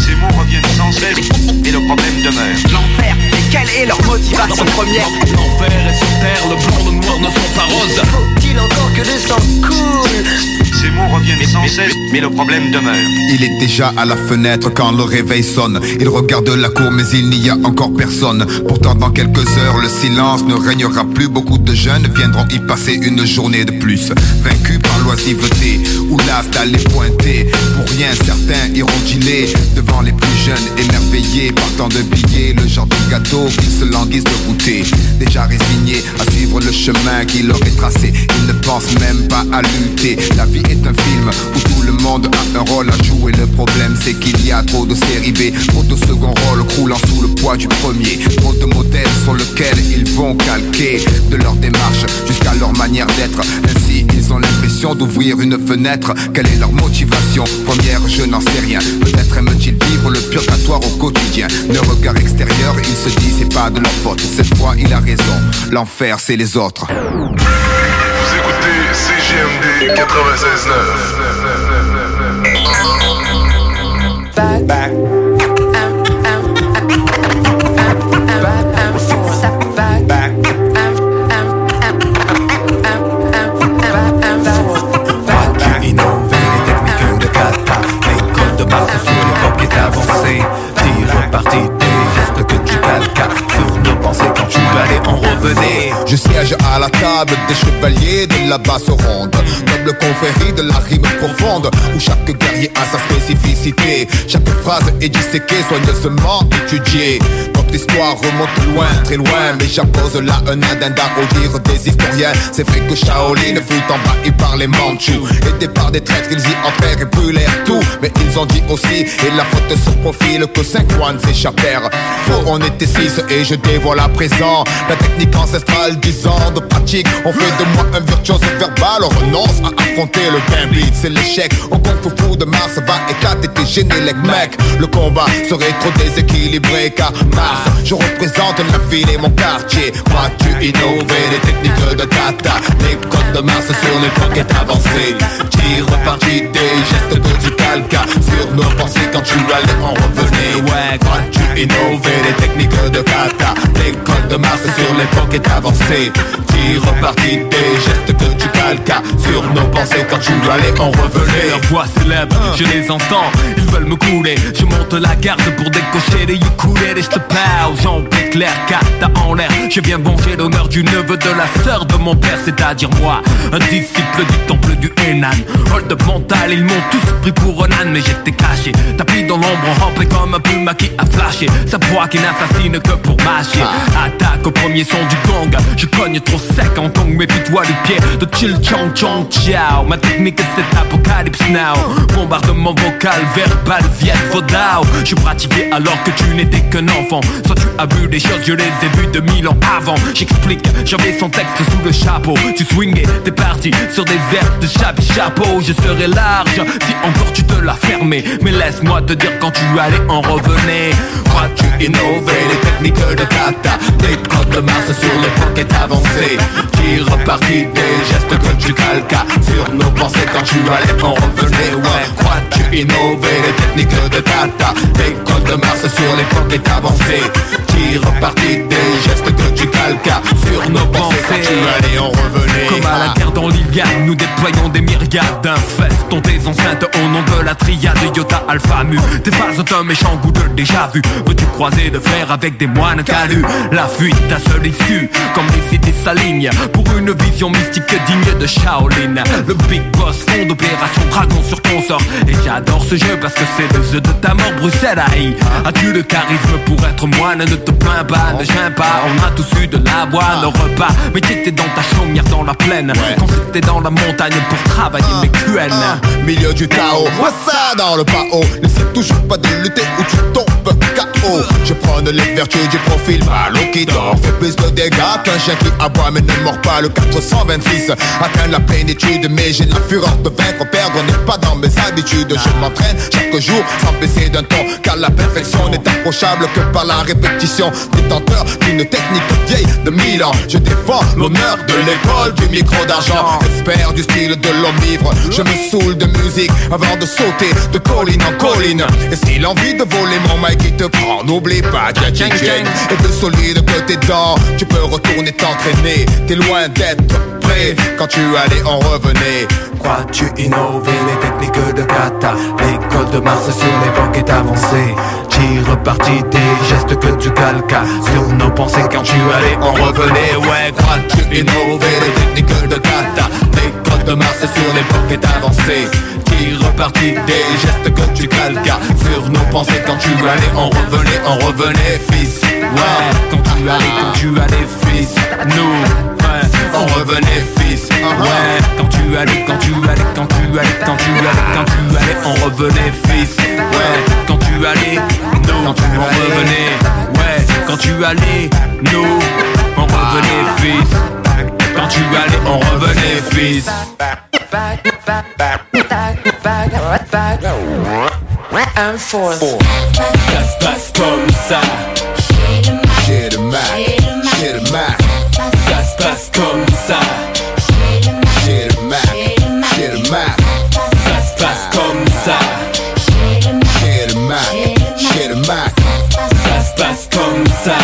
Ces mots reviennent sans cesse et le problème demeure. L'enfer, quelle est leur motivation première L'enfer est sur terre, le blanc, le noir ne sont pas roses. Faut-il encore que le sang coule Ces mots reviennent sans cesse, mais le problème demeure. Il est déjà à la fenêtre quand le réveil sonne. Il regarde la cour mais il n'y a encore personne. Pourtant dans quelques heures le silence ne régnera plus. Beaucoup de jeunes viendront y passer une journée de plus. Vaincus par l'oisiveté ou l'as d'aller pointer. Pour rien certains iront dîner devant les plus jeunes émerveillés. Partant de billets, le genre de gâteau qu'ils se languissent de goûter. Déjà résignés à suivre le chemin qui leur est tracé. Ils ne pensent même pas à lutter. La vie est un film où tout le monde a un rôle à jouer. Le problème c'est qu'il y a trop de séries B, trop de second rôle croulant sous le poids du premier. Trop de modèles sur lesquels ils vont calquer de leur démarche jusqu'à leur manière d'être. Ainsi, ils ont l'impression d'ouvrir une fenêtre. Quelle est leur motivation? Première, je n'en sais rien. Peut-être aiment-ils vivre le purgatoire au quotidien. Le regard extérieur, ils se disent c'est pas de leur faute. Cette fois, il a raison. L'enfer, c'est les autres. CGMD 96.9. Back, back. Back. Je siège à la table des chevaliers de la basse ronde Noble confrérie de la rime profonde Où chaque guerrier a sa spécificité. Chaque phrase est disséquée, soigneusement étudiée. Notre histoire remonte loin, très loin Mais j'appose là un addenda au dire des historiens. C'est vrai que Shaolin fut envahi par les Mandchous Aidés par des traîtres, ils y entrèrent et brûlèrent tout. Mais ils ont dit aussi, et la faute se profile Que cinq moines s'échappèrent. Faux, on était six et je dévoile à présent La technique ancestrale, dix ans de pratique. On fait de moi un virtuose verbal. On renonce à affronter le gambit C'est l'échec, kung fu fou de Mars Va éclater tes génélec mec. Le combat serait trop déséquilibré Car Mars, je représente la ville et mon quartier. Moi tu innover les techniques de kata Les codes de Mars sur l'époque est avancée. Tire parti des gestes que tu Sur nos pensées quand tu allais en revenir. Ouais, moi tu innover les techniques de kata. L'école de Mars sur l'époque est avancée Tire parti des gestes que tu calcas Sur nos pensées quand tu allais en revenir Leur voix s'élève, je les entends, ils veulent me couler. Je monte la garde pour décocher les ukulélés Je te parle, j'en clair, kata en l'air. Je viens venger l'honneur du neveu de la sœur de mon père C'est-à-dire moi, un disciple du temple du Henan Hold up mental, ils m'ont tous pris pour un âne Mais j'étais caché, tapis dans l'ombre Rempli comme un puma qui a flashé. Sa proie qui n'assassine que pour mâcher. Attaque au premier son du gong. Je cogne trop sec en tongue, méfie-toi du pied De chill chong chong ciao Ma technique c'est apocalypse now. Bombardement vocal, verbal, viet vodao Je pratiquais alors que tu n'étais qu'un enfant. Soit tu as vu des choses, je les ai vues de mille ans avant. J'explique, j'avais son texte sous le chapeau. Tu swingais, t'es parti sur des airs de chape chapeau. Je serais large si encore tu te l'as fermé. Mais laisse-moi te dire quand tu allais en revenir Moi tu innover les techniques de kata? Des codes de Mars sur l'époque est avancée Qui repartit des gestes que tu calcas Sur nos pensées quand tu allais en revenir. Ouais, crois-tu innover les techniques de kata Des codes de Mars sur l'époque est avancée Tire parti des gestes que tu calques Sur nos pensées quand tu allais on revenait Comme à la guerre dans l'Iliade Nous déployons des myriades d'infestons tes enceintes Au nom de la triade Iota Alpha Mu. T'es pas un méchant goût de déjà vu. Veux-tu croiser de frères avec des moines calus? La fuite, ta seule issue Comme les cités s'alignent Pour une vision mystique digne de Shaolin. Le Big Boss fond d'opération dragon sur ton sort. Et j'adore ce jeu parce que c'est le jeu de ta mort Bruxelles aïe. As-tu le charisme pour être moine? Ne te plains pas, ne gêne pas. On a tous eu de la boîte, au repas. Mais t'étais dans ta chaumière dans la plaine. Quand c'était dans la montagne pour travailler mes QN Milieu du chaos, moi ça dans le pao N'essaie toujours pas de lutter ou tu tombes Je prends les vertus du profil Malo qui dort. Fait plus de dégâts qu'un chien qui aboie mais ne mord pas Le 426 atteint la plénitude Mais j'ai la fureur de vaincre Perdre n'est pas dans mes habitudes. Je m'entraîne chaque jour sans baisser d'un ton Car la perfection n'est approchable que par la répétition. Détenteur d'une technique vieille de mille ans. Je défends l'honneur de l'école du micro d'argent. Expert du style de l'homme ivre. Je me saoule de musique avant de sauter de colline en colline. Et si l'envie de voler mon mic qui te prend. N'oublie pas Jack Et plus solide que tes dents Tu peux retourner t'entraîner. T'es loin d'être prêt. Quand tu allais on revenait Crois-tu innover les techniques de kata? L'école de Mars sur l'époque est avancée. Tire parti des gestes que tu calques Sur nos pensées quand tu allais on revenait Ouais, crois-tu innover les techniques de kata? L'école de Mars sur l'époque est avancée. Tire parti des gestes que tu calques Sur nos pensées quand tu allais on revenait, on revenait fils Ouais, quand tu allais, quand tu allais fils Nous, ouais, on revenait fils Ouais, quand tu allais, quand tu allais, quand tu allais, quand tu allais, quand tu allais, on revenait fils Ouais, quand tu allais, nous, on revenait Ouais, quand tu allais, nous, on revenait fils Quand tu allais, on revenait fils Un force. Ça se passe comme ça. J'ai le Mac, j'ai le Mac. Ça se passe comme ça. J'ai le Mac, j'ai le Mac. Ça se passe comme ça. J'ai le Mac, j'ai le Mac. Ça se passe comme ça.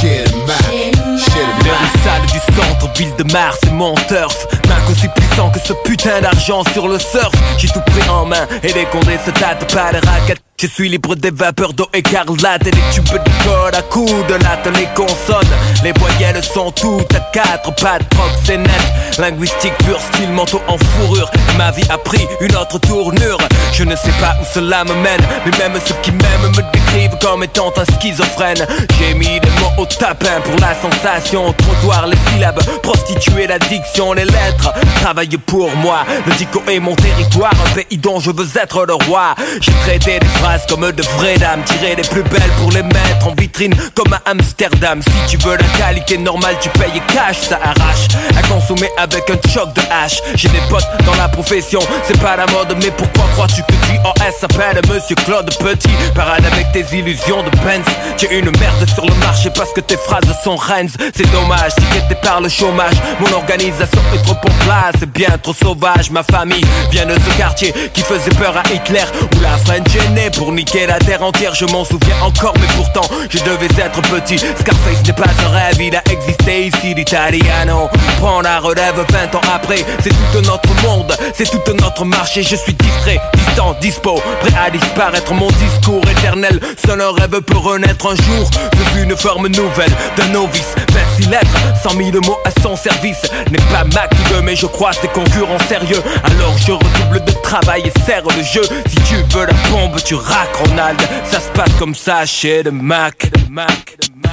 J'ai le Mac, j'ai le Mac. Rues sales du centre, ville de Mars, c'est mon turf. Mac aussi puissant que ce putain d'argent sur le surf. J'ai tout pris en main et les condés se tâtent pas les raquettes je suis libre des vapeurs d'eau écarlate. Et les tubes de code à coups de latte les consonnes Les voyelles sont toutes à quatre pattes, c'est net. Linguistique pur, style manteau en fourrure. Ma vie a pris une autre tournure. Je ne sais pas où cela me mène Mais même ceux qui m'aiment me décrivent comme étant un schizophrène. J'ai mis des mots au tapin pour la sensation. Trottoir, les syllabes, prostituer l'addiction, les lettres. Travailler pour moi, le dico est mon territoire Un pays dont je veux être le roi. J'ai traité des comme de vraies dames Tirer les plus belles pour les mettre en vitrine comme à Amsterdam. Si tu veux la qualité normale tu payes cash Ça arrache. À consommer avec un choc de hache. J'ai des potes dans la profession C'est pas la mode mais pourquoi crois-tu que QOS s'appelle Monsieur Claude Petit. Parade avec tes illusions de Benz. Tu es une merde sur le marché parce que tes phrases sont Rennes C'est dommage, tiqueté par le chômage. Mon organisation est trop en place C'est bien trop sauvage. Ma famille vient de ce quartier qui faisait peur à Hitler Où la French est née pour niquer la terre entière Je m'en souviens encore mais pourtant je devais être petit. Scarface n'est pas un rêve, il a existé ici l'Italiano. Prends la relève 20 ans après. C'est tout notre monde, c'est tout notre marché. Je suis distrait, distant, dispo Prêt à disparaître, mon discours éternel Seul un rêve peut renaître un jour. Suis une forme nouvelle d'un novice. 26 lettres, 100 000 mots à son service. N'est pas ma qui veut mais je croise des concurrents sérieux. Alors je redouble de travail et serre le jeu. Si tu veux la bombe, tu rack Ronald Ça se passe comme ça chez le Mac, le Mac, le Mac.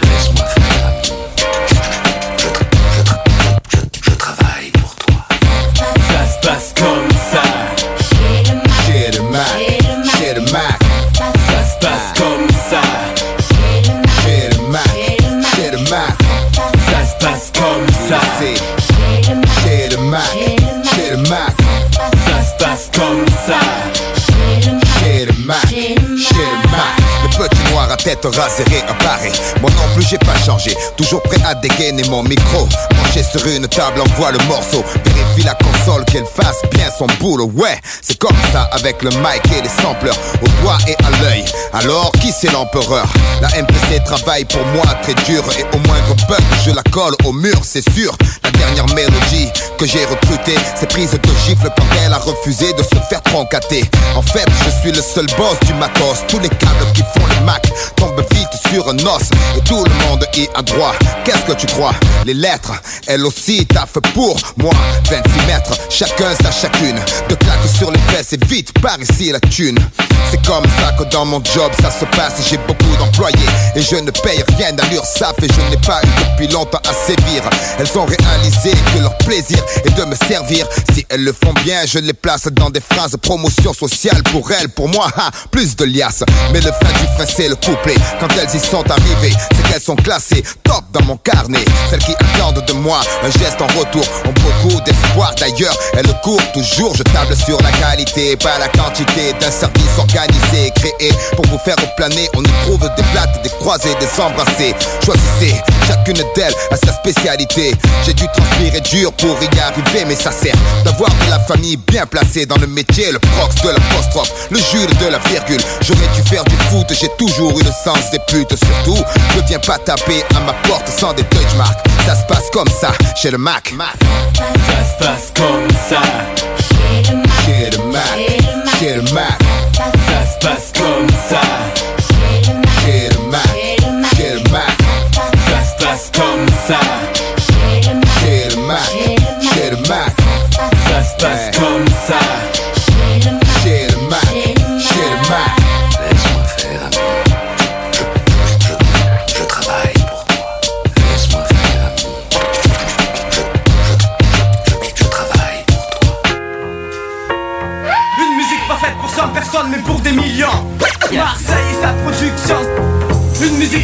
Ça se passe comme tête rasée réapparait. Moi non plus j'ai pas changé, toujours prêt à dégainer mon micro. Branché sur une table, envoie le morceau. Vérifie la console qu'elle fasse bien son boulot. Ouais, c'est comme ça avec le mic et les sampleurs au doigt et à l'œil. Alors qui c'est l'empereur? La MPC travaille pour moi très dur et au moindre bug je la colle au mur, c'est sûr. La dernière mélodie que j'ai recrutée, c'est prise de gifle quand elle a refusé de se faire troncater. En fait, je suis le seul boss du matos. Tous les câbles qui font le Mac tombent vite sur un os et tout le monde y a droit. Qu'est-ce que tu crois? Les lettres, elles aussi taffent pour moi. 26 mètres, chacun sa chacune. De claques sur les fesses et vite par ici la thune. C'est comme ça que dans mon job ça se passe. J'ai beaucoup d'employés et je ne paye rien d'allure saf et je n'ai pas eu depuis longtemps à sévir. Elles ont réalisé que leur plaisir est de me servir. Si elles le font bien, je les place dans des phrases promotion sociale pour elles, pour moi, ha, plus de liasses. Mais le fin du fin, c'est le Quand elles y sont arrivées, c'est qu'elles sont classées top dans mon carnet. Celles qui attendent de moi un geste en retour ont beaucoup d'espoir. D'ailleurs, elles courent toujours. Je table sur la qualité, pas la quantité d'un service organisé, créé pour vous faire planer. On y trouve des plates, des croisés, des embrassés. Choisissez, chacune d'elles a sa spécialité. J'ai dû transpirer dur pour y arriver, mais ça sert d'avoir de la famille bien placée dans le métier, le prox de l'apostrophe, le Jules de la virgule. J'aurais dû faire du foot, j'ai toujours eu sens des putes. Surtout, ne viens pas taper à ma porte sans des marques. Ça se passe comme ça chez le Mac. Ça se passe comme ça. Chez le Mac. Chez le Mac. Ça se passe comme ça.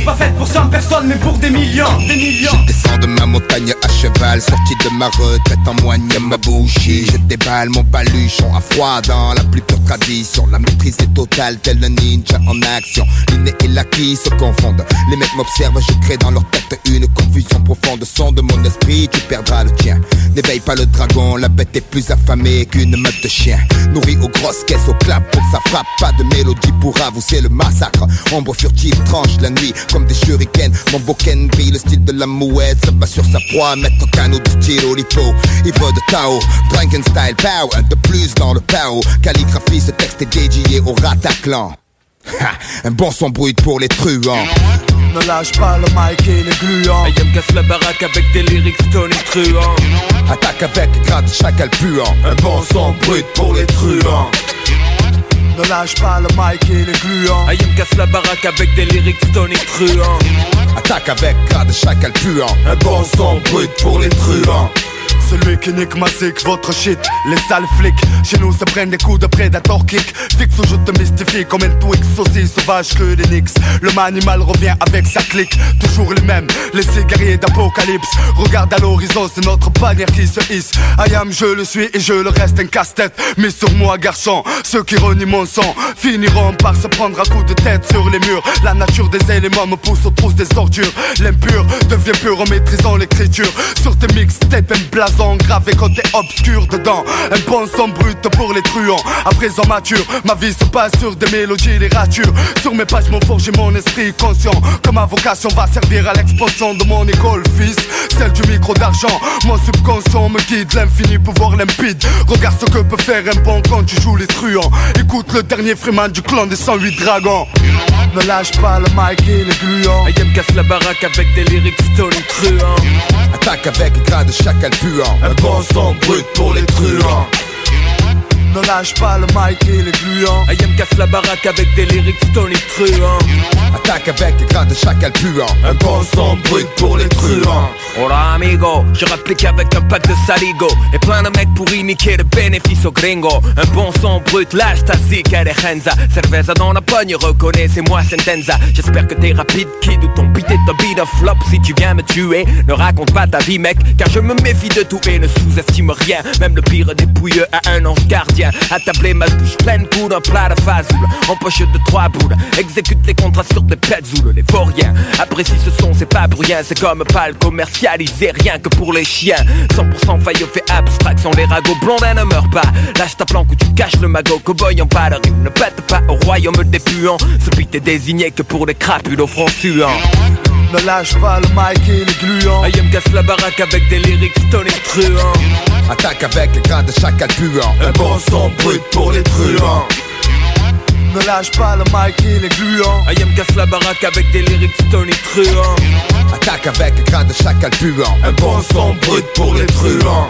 Pas faite pour 100 personnes mais pour des millions Des millions Je descends de ma montagne à cheval, sorti de ma retraite en moigne ma bougie. Je déballe mon paluchon à froid dans la plus pure tradition. La maîtrise est totale, tel un ninja en action. L'inné et l'acquis se confondent. Les mecs m'observent, je crée dans leur tête une confusion profonde. Son de mon esprit, tu perdras le tien. N'éveille pas le dragon, la bête est plus affamée qu'une meute de chiens. Nourrie aux grosses caisses, au clap pour que ça frappe. Pas de mélodie pour avouer le massacre. Ombre furtive tranche la nuit des shurikens. Mon boken brille, le style de la mouette. Ça bat sur sa proie, mettre au canot du stylo lipo. Ivre de Tao, Drunken Style Power. Un de plus dans le Pao. Calligraphie, ce texte est dédié au Rataclan. Ha, un bon son brut pour les truands. Ne lâche pas le mic et les gluants Ayam casse la baraque avec des lyrics Tony truands Attaque avec grade chacal puant. Un bon son brut pour les truands Ne lâche pas le mic et les gluants Ayam casse la baraque avec des lyrics Tony truands Attaque avec grade chacal puant. Un bon son brut pour les truands celui qui nique ma votre shit, les sales flics. Chez nous se prennent des coups de prédator kick. Fixe où je te mystifie comme un Twix aussi sauvage que des Nix Le manimal revient avec sa clique, toujours les mêmes Les guerriers d'apocalypse. Regarde à l'horizon, c'est notre bannière qui se hisse. I am, je le suis et je le reste un casse-tête. Mais sur moi garçon, ceux qui renient mon sang Finiront par se prendre à coups de tête sur les murs. La nature des éléments me pousse aux trousses des ordures. L'impur devient pur en maîtrisant l'écriture. Sur tes mixtapes, un blason gravé côté obscur dedans. Un bon son brut pour les truands. À présent mature, ma vie se passe sur des mélodies, les ratures. Sur mes pages m'ont forgé mon esprit conscient. Que ma vocation va servir à l'expansion de mon école fils. Celle du micro d'argent. Mon subconscient me guide, l'infini pouvoir limpide. Regarde ce que peut faire un bon quand tu joues les truands. Écoute le dernier Freeman du clan des 108 dragons. Ne lâche pas le mic et les gluants. Ayam casse la baraque avec des lyrics Tony truands Attaque avec grade chacal puant. Un bon son brut pour les truands ne lâche pas le mic et les gluants Ayam casse la baraque avec des lyrics Tony truands Attaque avec les grades chacal puant. Un bon son brut pour les truands. Hola amigo, je rapplique avec un pack de saligo. Et plein de mecs pour niquer le bénéfice au gringo. Un bon son brut, lâche ta zik et les renza. Cerveza dans la pogne, reconnaissez-moi Sentenza. J'espère que t'es rapide kid ou ton beat est un beat of flop. Si tu viens me tuer, ne raconte pas ta vie mec. Car je me méfie de tout et ne sous-estime rien. Même le pire des pouilleux a un ange gardien Attabler ma douche pleine d'un plat de fazoule. En poche de trois boules. Exécute les contrats sur des petzoules Les vauriens apprécient ce son, c'est pas pour rien C'est comme pas le commercialisé, rien que pour les chiens. 100% faillot fait abstraction. Les ragots blondins ne meurent pas. Lâche ta planque où tu caches le magot. Cowboy en palerie Ne pète pas. Au royaume des puants. Ce beat est désigné que pour les crapules au front suant Ne lâche pas le mic et les gluants me casse la baraque avec des lyrics stone et truands Attaque avec les grands de chacal puant Un bon son brut pour les truands. Ne lâche pas le mic et les gluants me casse la baraque avec des lyrics stone et truands Attaque avec les grands de chacal puant Un bon son brut pour les truands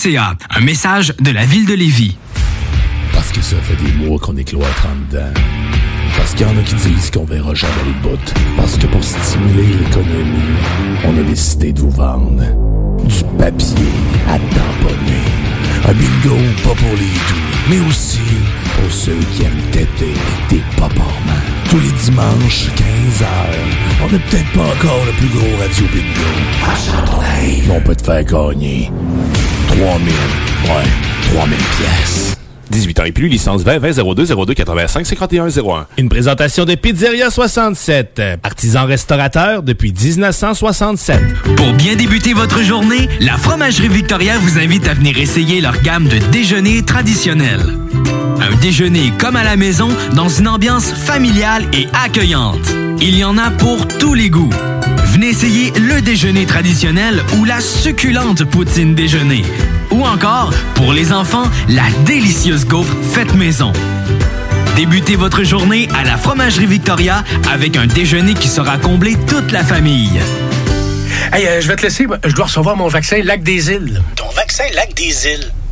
Un message de la ville de Lévis. Parce que ça fait des mois qu'on est cloître en dedans. Parce qu'il y en a qui disent qu'on verra jamais le bout. Parce que pour stimuler l'économie, on a décidé de vous vendre du papier à tamponner. Un bingo pas pour les doux, mais aussi pour ceux qui aiment têter des paparmans. Tous les dimanches, 15h, on n'est peut-être pas encore le plus gros radio bingo. À on peut te faire gagner 3000, ouais, 3000 pièces. 18 ans et plus, licence 20 20 02 02 85 51 01. Une présentation de Pizzeria 67, artisan restaurateur depuis 1967. Pour bien débuter votre journée, la Fromagerie Victoria vous invite à venir essayer leur gamme de déjeuners traditionnels. Un déjeuner comme à la maison dans une ambiance familiale et accueillante. Il y en a pour tous les goûts. Venez essayer le déjeuner traditionnel ou la succulente poutine déjeuner. Ou encore, pour les enfants, la délicieuse gaufre faite maison. Débutez votre journée à la Fromagerie Victoria avec un déjeuner qui sera comblé toute la famille. Hey, euh, je vais te laisser. Je dois recevoir mon vaccin Lac des Îles. Ton vaccin Lac des Îles?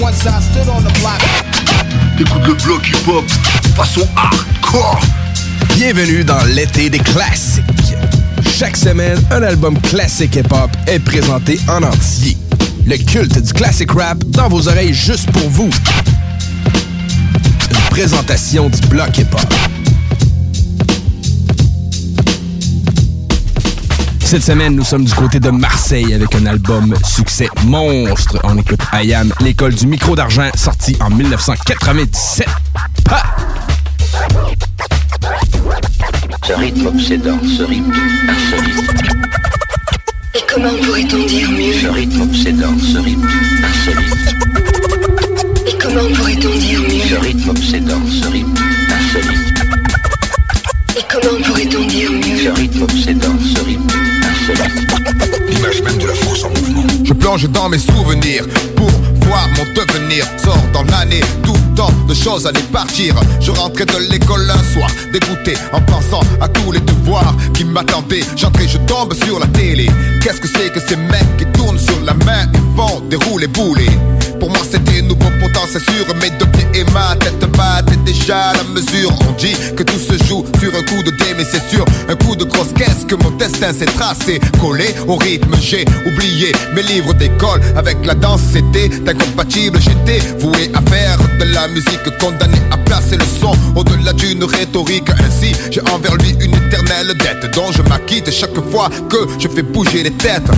Once I stood on the block. T'écoutes le bloc hip-hop façon hardcore. Bienvenue dans l'été des classiques. Chaque semaine, un album classique hip-hop est présenté en entier. Le culte du classic rap dans vos oreilles juste pour vous. Une présentation du bloc hip-hop. Cette semaine, nous sommes du côté de Marseille avec un album succès monstre. On écoute Ayam, l'école du micro d'argent, sorti en 1997. Ha! Ce rythme obsédant, ce rythme insolite. Et comment pourrait-on dire mieux? Ce rythme obsédant, ce rythme insolite. Et comment pourrait-on dire mieux? Ce rythme obsédant, ce rythme insolite. Et comment pourrait-on dire mieux? Ce rythme obsédant, ce rythme. Je plonge dans mes souvenirs pour voir mon devenir. Sors dans l'année, tout tant de choses allaient partir. Je rentrais de l'école un soir, dégoûté en pensant à tous les devoirs qui m'attendaient. J'entrais, je tombe sur la télé. Qu'est-ce que c'est que ces mecs qui tournent sur la main et font des roulés Pour moi, c'était nouveau, pourtant c'est sûr. Mes deux pieds et ma tête battaient déjà la mesure. On dit que tout se joue sur un coup de dé, mais c'est sûr, un coup de grosse caisse que mon destin s'est tracé. Collé au rythme, j'ai oublié mes livres d'école. Avec la danse, c'était incompatible. J'étais voué à faire de la musique, condamné à placer le son au-delà d'une rhétorique. Ainsi, j'ai envers lui une éternelle dette dont je m'acquitte chaque fois que je fais bouger les têtes.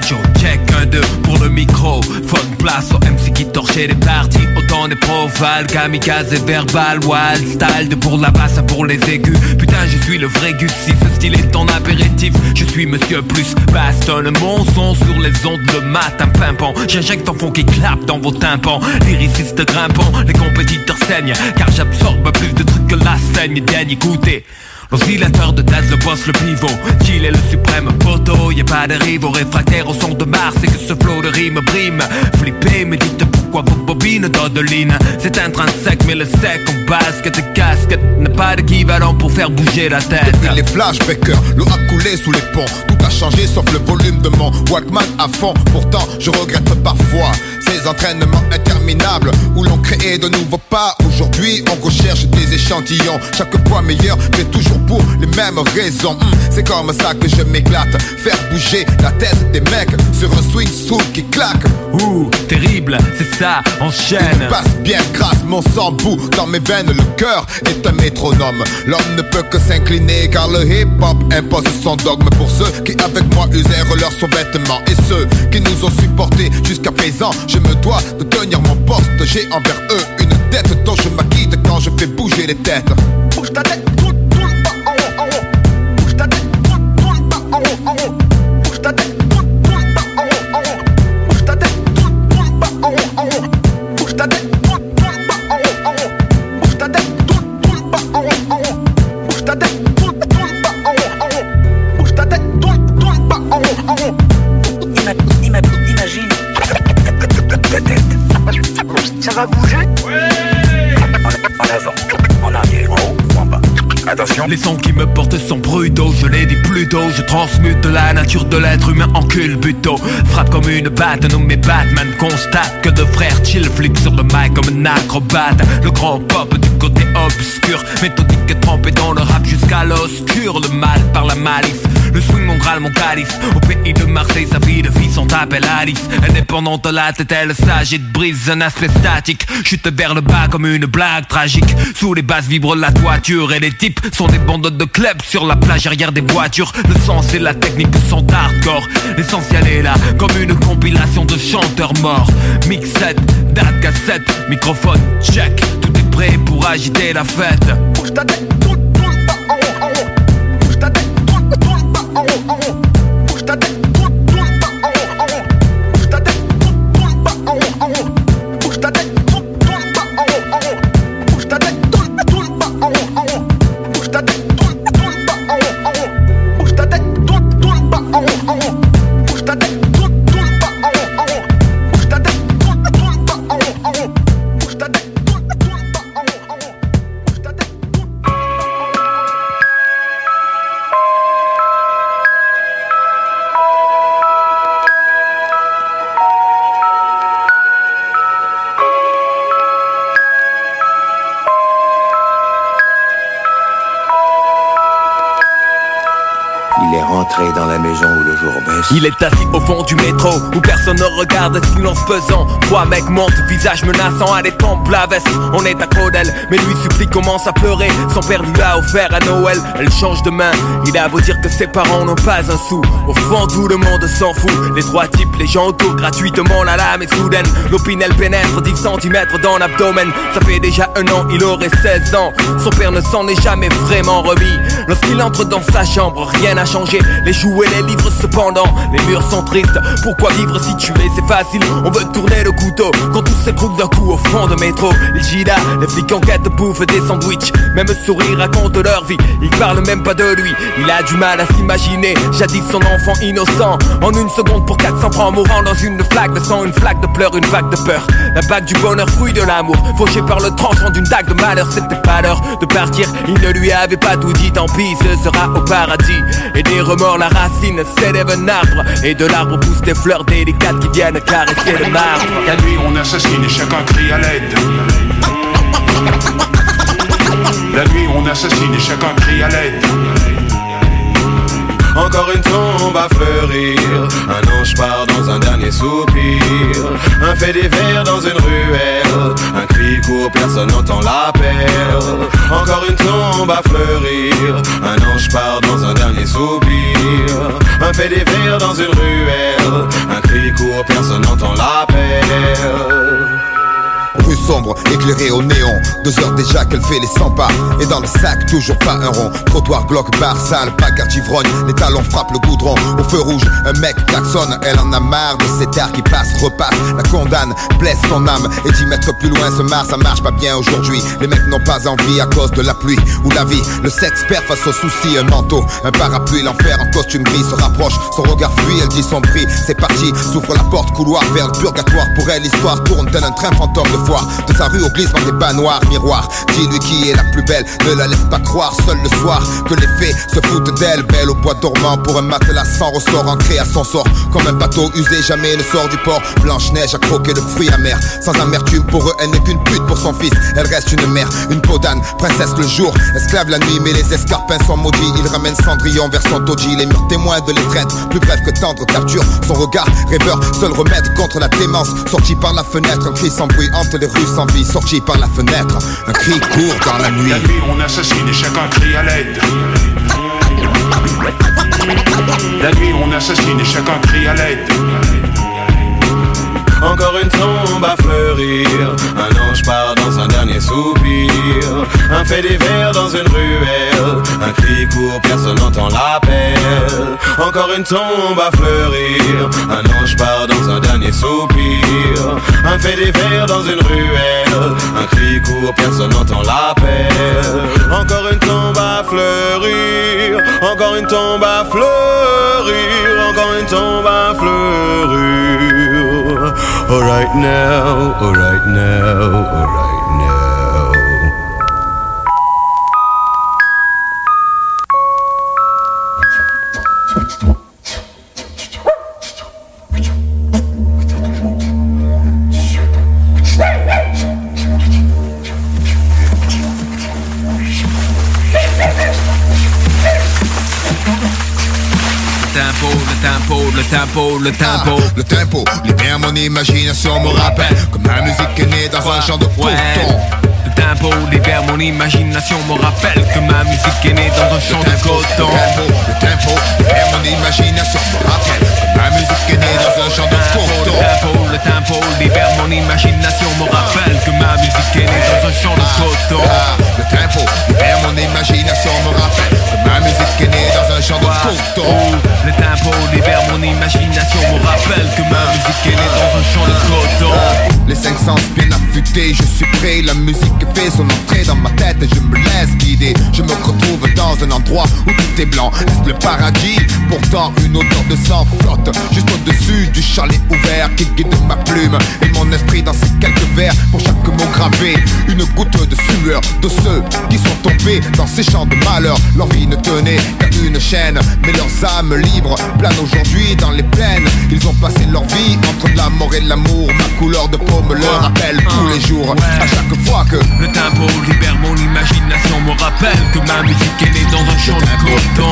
Check un deux pour le micro. Une place au MC qui torchait les parties. Autant des profales, kamikaze et verbal Wild style de pour la basse pour les aigus. Putain je suis le vrai Gus. Si ce style est ton apéritif Je suis monsieur plus. Bastonne Mon son sur les ondes le matin pimpant. J'injecte en fond qui clappe dans vos tympans. Lyriciste grimpant, les compétiteurs saignent. Car j'absorbe plus de trucs que la saigne Bien écouter L'oscillateur de Daz, le boss, le pivot. Qu'il est le suprême poteau Y'a pas de rivaux. Réfractaires au son de Mars Et que ce flot de rime brime. Flippez, mais dites pourquoi vos bobines d'Odeline C'est intrinsèque, mais le sec en basket et casquette N'a pas d'équivalent pour faire bouger la tête. Depuis les flashbackers, l'eau a coulé sous les ponts. Tout a changé sauf le volume de mon Walkman à fond. Pourtant je regrette parfois ces entraînements interminables Où l'on créait de nouveaux pas. Aujourd'hui on recherche des échantillons. Chaque fois meilleur mais toujours pour les mêmes raisons. Hum, C'est comme ça que je m'éclate. Faire bouger la tête des mecs Sur un swing soul qui claque. Ouh, terrible, c'est ça, enchaîne. Il passe bien grâce, mon sang bout dans mes veines. Le cœur est un métronome. L'homme ne peut que s'incliner car le hip-hop impose son dogme Pour ceux qui avec moi usèrent leurs sous-vêtements Et ceux qui nous ont supportés jusqu'à présent Je me dois de tenir mon poste. J'ai envers eux une dette dont je m'acquitte quand je fais bouger les têtes. Bouge ta tête, Les sons qui me portent sont brutaux, je les dis plus tôt Je transmute la nature de l'être humain en culbuto. Frappe comme une batte, nommé Batman Constate que de frères chill flic sur le mic comme un acrobate. Le grand pop du côté obscur Méthodique trempé dans le rap jusqu'à l'oscur. Le mal par la malice Le swing mon graal, mon calice Au pays de Marseille, sa vie de vie sont appel Alice Indépendante la tête, elle s'agite, brise un aspect statique. Chute vers le bas comme une blague tragique. Sous les basses vibre la toiture Et les types sont des bandes de clubs Sur la plage arrière des voitures. Le sens et la technique sont hardcore. L'essentiel est là comme une compilation de chanteurs morts. Mixette, date cassette, microphone, check. Tout est prêt pour agiter la fête Il est assis au fond du métro où personne ne regarde, silence pesant. Trois mecs montent, visage menaçant à des tempes la veste. On est à d'elle, mais lui supplie, commence à pleurer. Son père lui a offert à Noël, elle change de main. Il a beau dire que ses parents n'ont pas un sou. Au fond, tout le monde s'en fout. Les trois types, les gens autour, gratuitement, la lame est soudaine. L'opinel pénètre 10 cm dans l'abdomen. Ça fait déjà un an, il aurait 16 ans. Son père ne s'en est jamais vraiment remis. Lorsqu'il entre dans sa chambre, rien n'a changé. Les jouets, les livres cependant, les murs sont Pourquoi vivre si tu es, c'est facile. On veut tourner le couteau quand tout s'écroule d'un coup au fond de métro. Les gila, les flics en quête bouffent des sandwichs. Même sourire raconte leur vie. Il parle même pas de lui. Il a du mal à s'imaginer. Jadis son enfant innocent. En une seconde pour 400 francs mourant dans une flaque de sang, une flaque de pleurs, une vague de peur. La bague du bonheur, fruit de l'amour. Fauché par le tranchant d'une dague de malheur. C'était pas l'heure de partir. Il ne lui avait pas tout dit. Tant pis, ce sera au paradis. Et des remords, la racine s'élève un arbre. L'arbre poussent des fleurs délicates qui viennent caresser le marbre. La nuit, on assassine et chacun crie à l'aide. La nuit, on assassine et chacun crie à l'aide. Encore une tombe à fleurir Un ange part dans un dernier soupir Un fait divers dans une ruelle Un cri court, personne n'entend l'appel Encore une tombe à fleurir Un ange part dans un dernier soupir Un fait divers dans une ruelle. Un cri court, personne n'entend l'appel Rue sombre, éclairée au néon. Deux heures déjà qu'elle fait les 100 pas. Et dans le sac, toujours pas un rond. Trottoir, bloc, bar, salle, bagarre, ivrogne. Les talons frappent le goudron. Au feu rouge, un mec klaxonne. Elle en a marre de cet air qui passe, repasse. La condamne, blesse son âme. Et dix mètres plus loin se marre, ça marche pas bien aujourd'hui. Les mecs n'ont pas envie à cause de la pluie Ou la vie, le sexe perd face aux soucis Un manteau, un parapluie, l'enfer en costume gris Se rapproche, son regard fuit, elle dit son prix. C'est parti, s'ouvre la porte, couloir vers le purgatoire. Pour elle, l'histoire tourne tel un train fantôme de de sa rue au glisse par des noirs miroirs. Dis-lui qui est la plus belle, ne la laisse pas croire. Seul le soir que les fées se foutent d'elle. Belle au bois dormant pour un matelas sans ressort Ancré à son sort. Comme un bateau usé Jamais ne sort du port. Blanche-Neige a croqué de fruits amers. Sans amertume pour eux, elle n'est qu'une pute pour son fils. Elle reste une mère, une peau d'âne, princesse le jour. Esclave la nuit mais les escarpins sont maudits. Il ramène Cendrillon vers son taudis. Les murs témoins de l'étreinte, plus bref que tendre capture. Son regard rêveur, seul remède contre la démence Sorti par la fenêtre, un cri sans bruit les rues sans vie, sorti par la fenêtre. Un cri court dans la nuit. La nuit, on assassine et chacun crie à l'aide. La nuit, on assassine et chacun crie à l'aide. Encore une tombe à fleurir. Un ange part dans un dernier soupir. Un fait divers dans une ruelle. Un cri court, personne n'entend l'appel. Encore une tombe à fleurir. Un ange part dans un dernier soupir. Un fait divers dans une ruelle. Un cri court, personne n'entend l'appel. Encore une tombe à fleurir. Encore une tombe à fleurir. Encore une tombe à fleurir Alright now, alright now, alright now. Le tempo, le tempo. le tempo, libère mon imagination, me rappelle que ma musique est née dans un champ de coton tempo libère mon imagination Me rappelle que ma musique est née dans un champ de coton. Le tempo libère mon imagination Me rappelle que ma musique est née dans un champ de coton. Le tempo libère mon imagination Me rappelle que ma musique est née dans un champ de coton. Le tempo libère mon imagination Me rappelle que ma musique est née dans un champ de ah, coton. Ah, le tempo libère mon imagination Me rappelle que ma musique est née dans un champ de coton. Ah, les 500 je suis prêt, la musique fait son entrée dans ma tête et je me laisse guider. Je me retrouve dans un endroit où tout est blanc, est le paradis? Pourtant une odeur de sang flotte juste au-dessus du chalet ouvert qui guide ma plume et mon esprit dans ces quelques vers pour chaque mot gravé. Une goutte de sueur de ceux qui sont tombés dans ces champs de malheur. Leur vie ne tenait qu'à une chaîne, mais leurs âmes libres planent aujourd'hui dans les plaines. Ils ont passé leur vie entre l'amour et l'amour. Ma couleur de peau me le rappelle tous les jours. À chaque fois que Le tempo libère mon imagination Me rappelle que ma musique est née dans un champ de coton.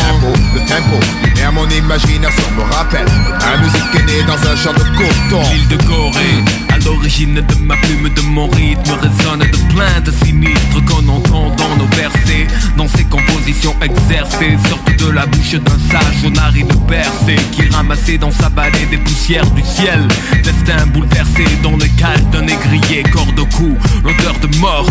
Le tempo libère mon imagination Me rappelle que ma musique est née dans un champ de coton. L'île de Corée à l'origine de ma plume, de mon rythme Résonne de plaintes sinistres qu'on entend dans nos versets Dans ces compositions exercées Sortent de la bouche d'un sage aux narines percées Qui ramassait dans sa balai des poussières du ciel Destin bouleversé dans le calme d'un négrier L'odeur de mort.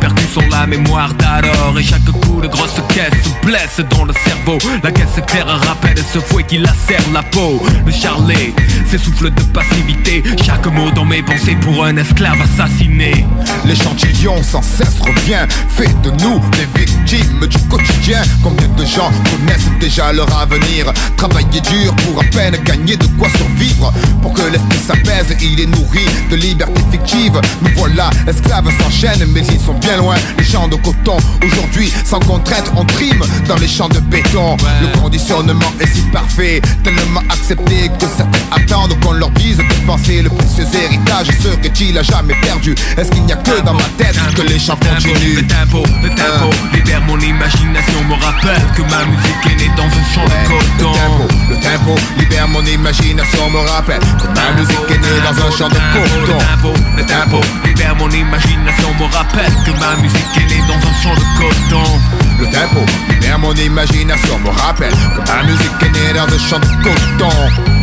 Percus sont la mémoire d'alors Et chaque coup de grosse caisse se blesse dans le cerveau. La caisse claire rappelle ce fouet qui lacère la peau. Le charlet, ses souffles de passivité. Chaque mot dans mes pensées pour un esclave assassiné. L'échantillon sans cesse revient Fait de nous des victimes du quotidien. Combien de gens connaissent déjà leur avenir? Travailler dur pour à peine gagner de quoi survivre. Pour que l'esprit s'apaise, il est nourri de liberté fictive voilà, esclaves s'enchaînent mais ils sont bien loin. Les champs de coton, aujourd'hui sans contrainte on trime Dans les champs de béton. Le conditionnement est si parfait Tellement accepté que certains attendent qu'on leur dise De penser le précieux héritage serait-il à jamais perdu. Est-ce qu'il n'y a que dans ma tête que les chants continuent Le tempo, le tempo libère mon imagination Me rappelle que ma musique est née dans un champ de coton Le tempo, le tempo libère mon imagination Me rappelle que ma musique est née dans un champ de coton. Le tempo, le tempo libère mon imagination Me rappelle que ma musique est née dans un champ de coton Le tempo libère mon imagination Me rappelle que ma musique est née dans un champ de coton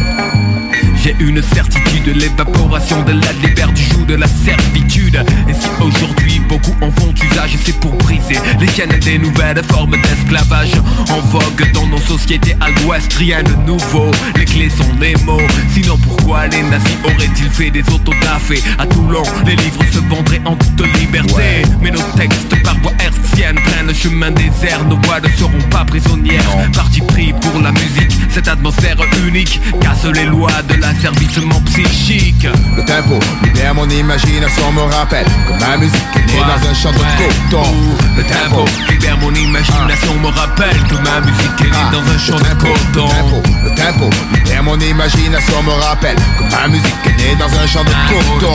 j'ai une certitude, l'évaporation de la libère du joug de la servitude. Et si aujourd'hui beaucoup en font usage, c'est pour briser les chaînes des nouvelles formes d'esclavage. En vogue dans nos sociétés à l'ouest, rien de nouveau. Les clés sont les mots, sinon pourquoi les nazis auraient-ils fait des autodafés À Toulon, les livres se vendraient en toute liberté. Mais nos textes par voie hertzienne prennent le chemin airs. Nos voix ne seront pas prisonnières. Parti pris pour la musique, cette atmosphère unique Casse les lois de la l'asservissement psychique. Le tempo libère mon imagination me rappelle que ma musique est née dans un champ de coton Le tempo libère mon imagination me rappelle que ma musique est née dans un champ de coton Le tempo libère mon imagination me rappelle que ma musique est née dans un champ de coton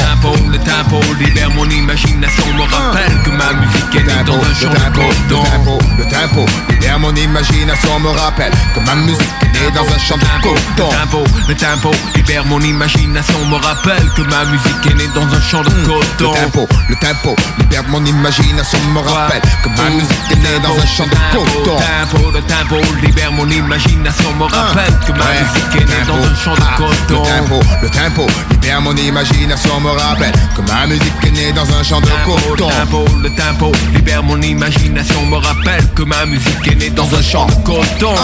Le tempo, le libère mon imagination me rappelle que ma musique est née dans un champ de coton Le tempo libère mon imagination me rappelle que ma musique est née dans un champ de coton Le tempo, le tempo libère mon imagination me rappelle que ma musique est née dans un champ de coton Le tempo, le tempo libère mon imagination me rappelle que ma musique est née dans un champ de coton. Le tempo, le tempo libère mon imagination me rappelle que ma musique est née dans un champ de coton Le tempo, le tempo libère mon imagination me rappelle que ma musique est née dans un champ de coton. Le tempo, le tempo libère mon imagination me rappelle que ma musique est née dans un champ de coton.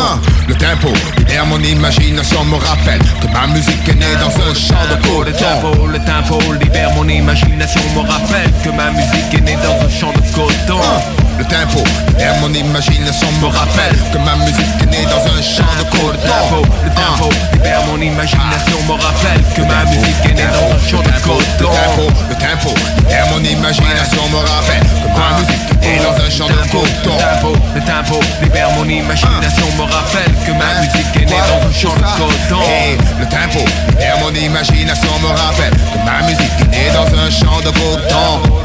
Le tempo libère mon imagination me rappelle que ma musique est née dans un champ de coton Le tempo, le tempo libère mon imagination Me rappelle que ma musique est née dans un champ de coton Le tempo libère mon imagination Me rappelle que ma musique est née dans un champ de coton Le tempo, le tempo libère mon imagination Me rappelle que ma musique est née dans un champ de coton Le tempo, le tempo libère mon imagination Me rappelle que ma musique est née dans un champ de coton Le tempo, le tempo libère mon imagination Me rappelle que ma musique est née dans un champ de coton Le tempo libère mon imagination me rappelle que ma musique est née dans un champ de coton.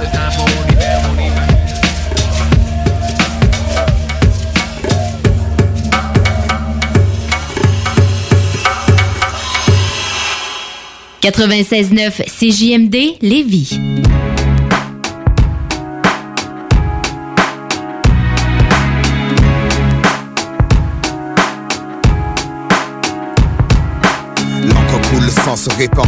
« 96.9 CJMD Lévis. le sang se répand,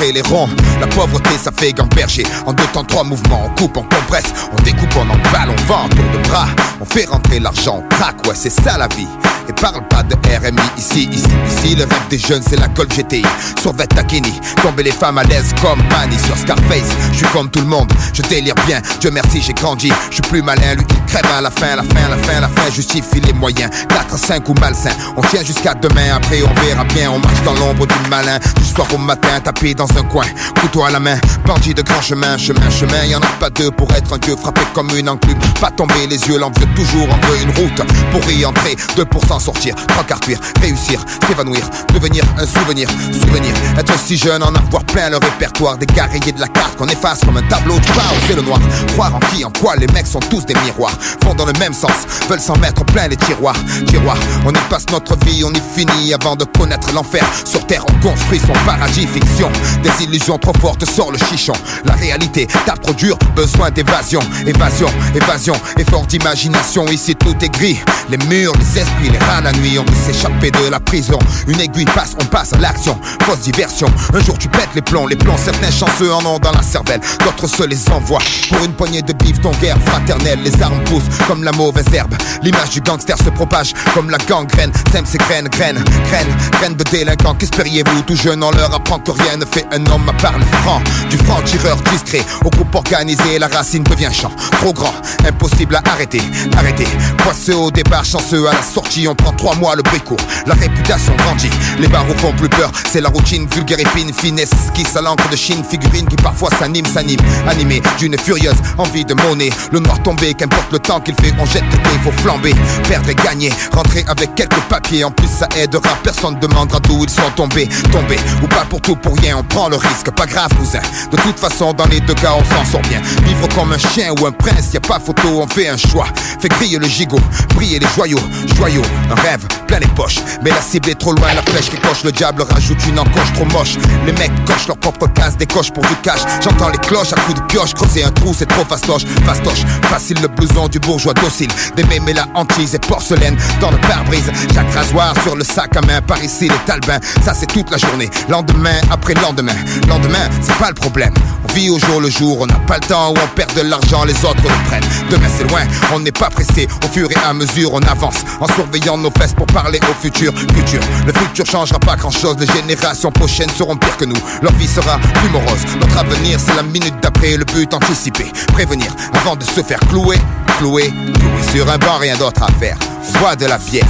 les ronds. La pauvreté, ça fait gamberger. En deux temps, trois mouvements, on coupe, on compresse, on découpe, on emballe, on vend, tour de bras. On fait rentrer l'argent, on craque, ouais, c'est ça la vie. Et parle pas de RMI ici, ici, ici. Le rêve des jeunes, c'est la Golf GTI. Sur Takini, tomber les femmes à l'aise comme Manny sur Scarface. Je suis comme tout le monde, je délire bien. Dieu merci, j'ai grandi. Je suis plus malin, lui il crève à la fin, la fin, la fin, la fin. Justifie les moyens. 4, 5 ou malsain. On tient jusqu'à demain, après on verra bien. On marche dans l'ombre du malin. Du soir au matin, tapé dans un coin. Couteau à la main, bandit de grand chemin, chemin, chemin. Y en a pas deux pour être un dieu frappé comme une enclume. Pas tomber les yeux, l'envieux toujours en veut une route. Pour y entrer, 2% sortir, trois quarts cuire, réussir, s'évanouir, devenir un souvenir, souvenir. Être si jeune, en avoir plein le répertoire des de la carte qu'on efface comme un tableau de bord, c'est le noir. Croire en qui, en quoi, les mecs sont tous des miroirs, vont dans le même sens, veulent s'en mettre plein les tiroirs. Tiroirs, on y passe notre vie, on y finit avant de connaître l'enfer. Sur terre, on construit son paradis, fiction. Des illusions trop fortes sort le chichon. La réalité tape trop dur, besoin d'évasion, évasion, évasion, effort d'imagination. Ici tout est gris, les murs, les esprits, les rats la nuit, on veut s'échapper de la prison. Une aiguille passe, on passe à l'action, fausse diversion. Un jour tu pètes les plombs, les plombs, certains chanceux en ont dans la cervelle, d'autres se les envoient. Pour une poignée de bif, ton guerre fraternelle, les armes poussent comme la mauvaise herbe. L'image du gangster se propage comme la gangrène. T'aimes ces graines, graines, graines, graines de délinquants. Qu'espériez-vous? Tout jeune, on leur apprend que rien ne fait un homme à part le franc. Du franc tireur discret au groupe organisé, la racine devient champ. Trop grand, impossible à arrêter, arrêter. Poisseux au départ, chanceux à la sortie, on prend trois mois le bricot. La réputation grandit, les barreaux font plus peur. C'est la routine vulgaire et fine, finesse qui à l'encre de Chine, figurine qui parfois s'anime, s'anime, animé d'une furieuse envie de monnaie. Le noir tombé, qu'importe le temps qu'il fait, on jette il faut flamber, perdre et gagner, rentrer avec quelques papiers. En plus, ça aidera, personne demandera d'où ils sont tombés, tombés ou pas pour tout pour rien. On prend le risque, pas grave, cousin. De toute façon, dans les deux cas, on s'en sort bien. Vivre comme un chien ou un prince, y a pas photo, on fait un choix. Fait crier le gigot, briller les joyaux, joyaux, un rêve plein les poches. Mais la cible est trop loin, la flèche qui coche, le diable rajoute une encoche trop moche. Les mecs cochent leur propre case, décochent pour du cash. J'entends les cloches à coups de pioche, creuser un trou, c'est trop fastoche, fastoche. Facile le blouson du bourgeois docile. Des mémés la hantise et porcelaine dans le pare-brise. Chaque rasoir sur le sac à main, par ici les talbins. Ça c'est toute la journée, lendemain après lendemain. Lendemain, c'est pas le problème. On vit au jour le jour, on n'a pas le temps où on perd de l'argent, les autres le prennent. Demain c'est loin, on n'est pas pressé. Au fur et à mesure, on avance en surveillant nos fesses pour parler au futur. Futur, le futur changera pas grand chose. Les générations prochaines seront pires que nous. Leur vie sera plus morose. Notre avenir, c'est la minute d'après. Le but anticipé, prévenir avant de se faire clouer. Clouer, clouer sur un banc, rien d'autre à faire. Bois de la bière.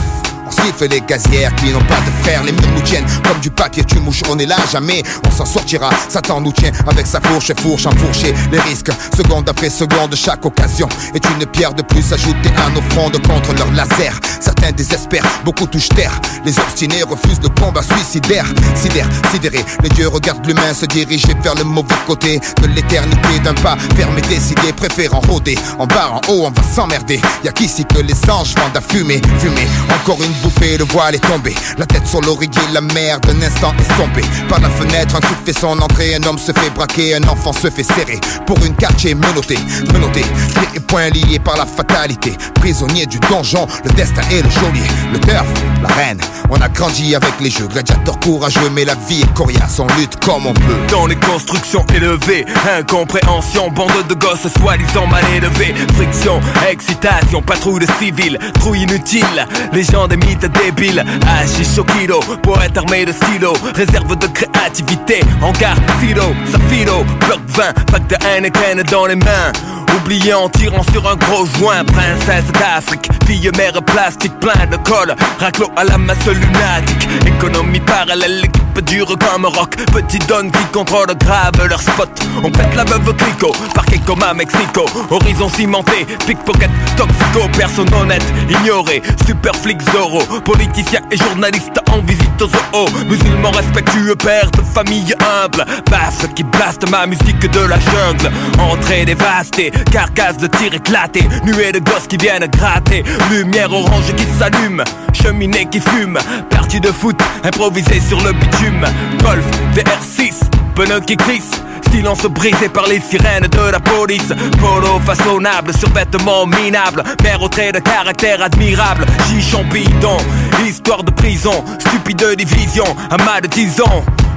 Siffle les gazières qui n'ont pas de fer Les murs nous tiennent comme du papier tu mouches On est là jamais, on s'en sortira. Satan nous tient avec sa fourche et fourche enfourchée Les risques, seconde après seconde Chaque occasion est une pierre de plus Ajoutée à nos frondes contre leur laser. Certains désespèrent, beaucoup touchent terre Les obstinés refusent le combat suicidaire. Sidère, sidéré, les dieux regardent l'humain Se diriger vers le mauvais côté De l'éternité d'un pas fermé décidé Préférant rôder, en bas, en haut on va s'emmerder. Y'a qu'ici que les anges vendent à fumer Fumer, encore une le voile est tombé. La tête sur l'oreiller, la mer d'un instant estompée. Par la fenêtre, un coup fait son entrée Un homme se fait braquer, un enfant se fait serrer. Pour une quartier menotté, menotté. Pieds et poings liés par la fatalité. Prisonnier du donjon, le destin est le geôlier. Le turf, la reine. On a grandi avec les jeux, gladiateurs courageux Mais la vie est coriace, on lutte comme on peut. Dans les constructions élevées, incompréhension Bande de gosses soi-disant mal élevés. Friction, excitation, patrouille de civils Trouille inutile, les gens débiles Hachish au kilo, poète armé de stylo Réserve de créativité, hangar, silo, safilo. Bloc 20, pack de Heineken dans les mains Oublié en tirant sur un gros joint Princesse d'Afrique, fille mère plastique plein de colle. Raclo à la masse lunatique. Économie parallèle, l'équipe dure comme rock Petit donne qui contrôle grave leur spot. On pète la veuve clico, parquet comme à Mexico. Horizon cimenté, pickpocket, toxico. Personne honnête, ignoré, super flic Zorro Politicien et journaliste en visite aux zoo Musulmans respectueux, père de famille humble. Basse qui blaste ma musique de la jungle. Entrée dévastée, carcasse de tir éclaté Nuée de gosses qui viennent gratter. Lumière orange qui s'allume Cheminée qui fume. Partie de foot improvisée sur le bitume. Golf VR6 Pneus qui crissent Silence brisé par les sirènes de la police. Polo façonnable, survêtement minable. Mère au trait de caractère admirable. Chichon bidon, histoire de prison Stupide division, à mal de 10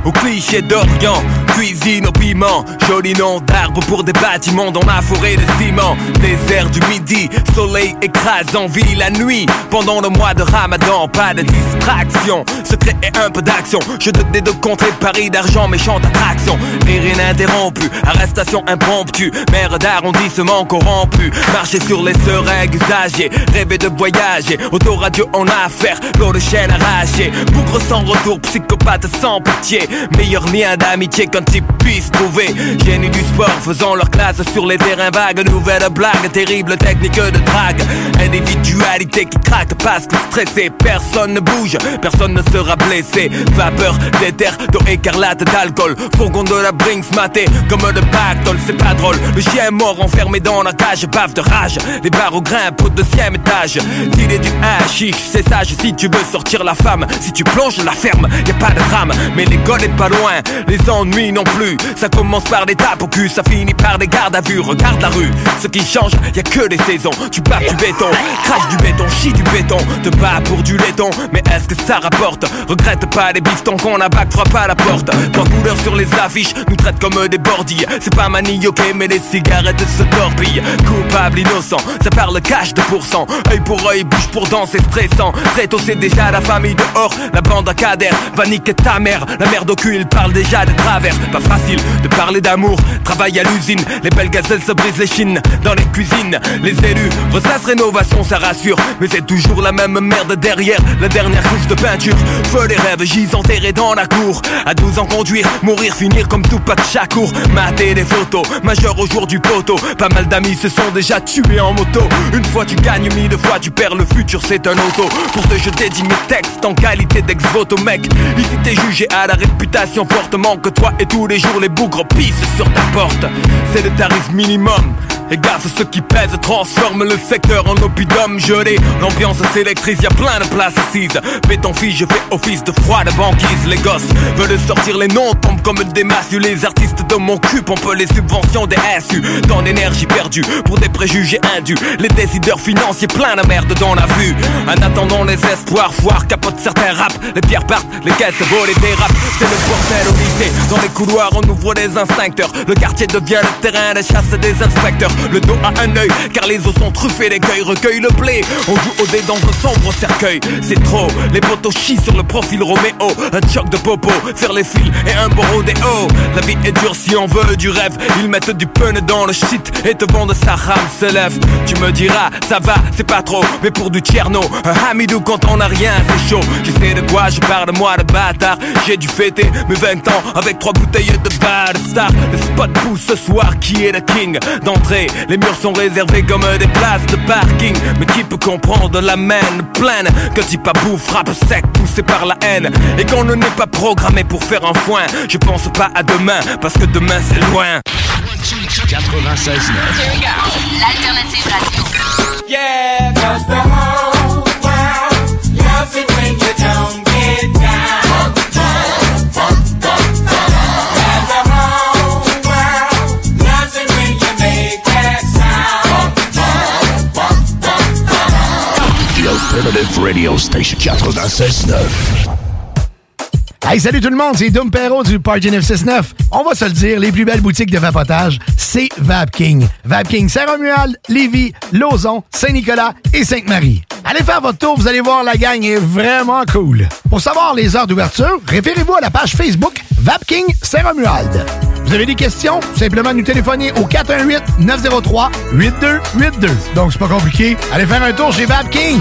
ans au cliché d'Orient. Cuisine au piment, joli nom d'arbre pour des bâtiments dans la forêt de ciment. Désert du midi, soleil écrasant, vie la nuit. Pendant le mois de ramadan, pas de distraction. Secret et un peu d'action. Je te des deux contrées, Paris d'argent, méchante attraction. Rire ininterrompu, arrestation impromptue. Mère d'arrondissement corrompu. Marcher sur les seringues usagées, rêver de voyager. Autoradio en affaire, l'eau de chaîne arrachée. Bougre sans retour, psychopathe sans pitié. Meilleur lien d'amitié qu'un type puisse trouver. Génie du sport, faisant leur classe sur les terrains vagues. Nouvelle blague, terrible technique de drague. Individualité qui craque parce que stressé, personne ne bouge, personne ne sera blessé. Vapeur d'éther, d'eau écarlate, d'alcool. Fourgon de la Brinks maté comme de pactole, c'est pas drôle. Le chien est mort enfermé dans la cage, bave de rage. Les barreaux grimpent au deuxième étage. T'il du hashish, c'est sage si tu veux sortir la femme. Si tu plonges la ferme, y a pas de drame. Mais l'école pas loin, les ennuis non plus. Ça commence par des tapes au cul, ça finit par des gardes à vue. Regarde la rue, ce qui change, y a que des saisons. Tu bats du béton, crache du béton, chie du béton. Te bats pour du laiton, mais est-ce que ça rapporte? Regrette pas les bifetons qu'on abac, frappe à la porte. Trois couleurs sur les affiches, nous traitent comme des bordilles. C'est pas manioqué, mais les cigarettes se torpillent. Coupable, innocent, ça parle cash de pourcent. Œil pour œil, bouche pour dent, c'est stressant. Très tôt, c'est déjà la famille dehors. La bande à cader va niquer ta mère. La merde au cul, il parle déjà de travers. Pas facile de parler d'amour. Travail à l'usine, les belles gazelles se brisent les chines. Dans les cuisines, les élus ressassent rénovation, ça rassure. Mais c'est toujours la même merde derrière la dernière couche de peinture. Feu les rêves, j'y enterrés dans la cour. À 12 ans, conduire, mourir, finir comme tout de chacour. Mater des photos, majeur au jour du poteau. Pas mal d'amis se sont déjà tués en moto. Une fois tu gagnes, mille fois tu perds, le futur c'est un auto. Pour ce je dédie mes textes en qualité d'ex-voto, mec. Ici t'es jugé à la réputation fortement que toi et tous les jours les bougres pissent sur ta porte. C'est le tarif minimum. Et gaffe, ceux qui pèsent transforment le secteur en oppidum gelé. L'ambiance s'électrise, y a plein de places assises. Béton fille, je fais office de froide banquise. Les gosses veulent sortir les noms, tombent comme des massues. Les artistes de mon cul pompent les subventions des SU. Tant d'énergie perdue pour des préjugés indus. Les décideurs financiers plein de merde dans la vue. En attendant les espoirs, foire capote certains raps. Les pierres partent, les caisses volent et dérapent. Le bordel au. Dans les couloirs, on ouvre des instincteurs. Le quartier devient le terrain de chasse des inspecteurs le dos à un œil, car les os sont truffés, l'écueil recueille le blé. On joue au dé dans un sombre cercueil, c'est trop. Les potos chient sur le profil Roméo, un choc de popo, faire les fils et un beau rodéo. La vie est dure si on veut du rêve, ils mettent du pun dans le shit et te vendent sa rame se lève. Tu me diras, ça va, c'est pas trop, mais pour du tierno, un hamidou quand on a rien, c'est chaud. Je sais de quoi je parle, moi de bâtard. J'ai dû fêter mes 20 ans avec trois bouteilles de bar star. Le spot pousse ce soir, qui est le king. D'entrée les murs sont réservés comme des places de parking. Mais qui peut comprendre la main pleine? Que bout frappe sec poussé par la haine. Et qu'on ne n'est pas programmé pour faire un foin. Je pense pas à demain parce que demain c'est loin. 96 L'alternative radio. Yeah, Alternative Radio Station 96.9. Hey, salut tout le monde, c'est Dom Perrault du Party 969. On va se le dire, les plus belles boutiques de vapotage, c'est Vapking. Vapking Saint-Romuald, Lévis, Lauson, Saint-Nicolas et Sainte-Marie. Allez faire votre tour, vous allez voir, la gang est vraiment cool. Pour savoir les heures d'ouverture, référez-vous à la page Facebook Vapking Saint-Romuald. Vous avez des questions? Simplement nous téléphoner au 418-903-8282. Donc, c'est pas compliqué. Allez faire un tour chez Vapking.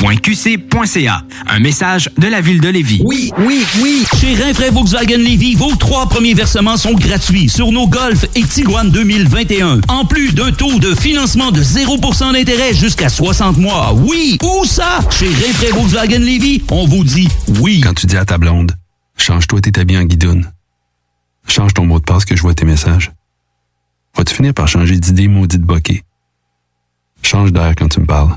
ville.levy.qc.ca. Un message de la ville de Lévis. Oui, oui, oui. Chez Rinfraie Volkswagen Lévy, vos trois premiers versements sont gratuits sur nos Golf et Tiguan 2021. En plus d'un taux de financement de 0% d'intérêt jusqu'à 60 mois. Oui, où ça? Chez Rinfraie Volkswagen Lévy, on vous dit oui. Quand tu dis à ta blonde, change-toi tes habits en guidoune. Change ton mot de passe que je vois tes messages. Vas-tu finir par changer d'idée maudite bokeh? Change d'air quand tu me parles.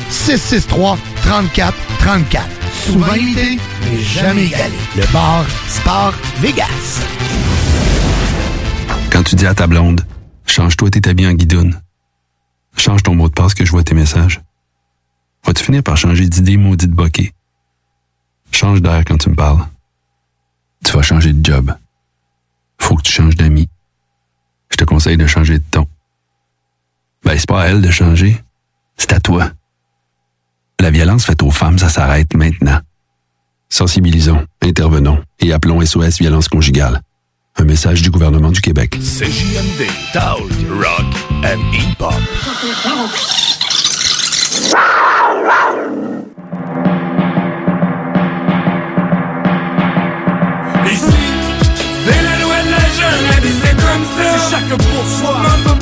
663 34 34. Souvent imité, mais jamais égalé. Le bar Sport Vegas. Quand tu dis à ta blonde, change-toi tes habits en guidoune. Change ton mot de passe que je vois tes messages. Vas-tu finir par changer d'idée maudite bokeh? Change d'air quand tu me parles. Tu vas changer de job. Faut que tu changes d'amis. Je te conseille de changer de ton. Ben, c'est pas à elle de changer. C'est à toi. La violence faite aux femmes, ça s'arrête maintenant. Sensibilisons, intervenons et appelons SOS Violence Conjugale. Un message du gouvernement du Québec. CJMD, Rock and Hip-Hop. Ici, c'est la loi de la c'est comme ça. C'est chacun pour soi,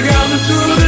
de toi,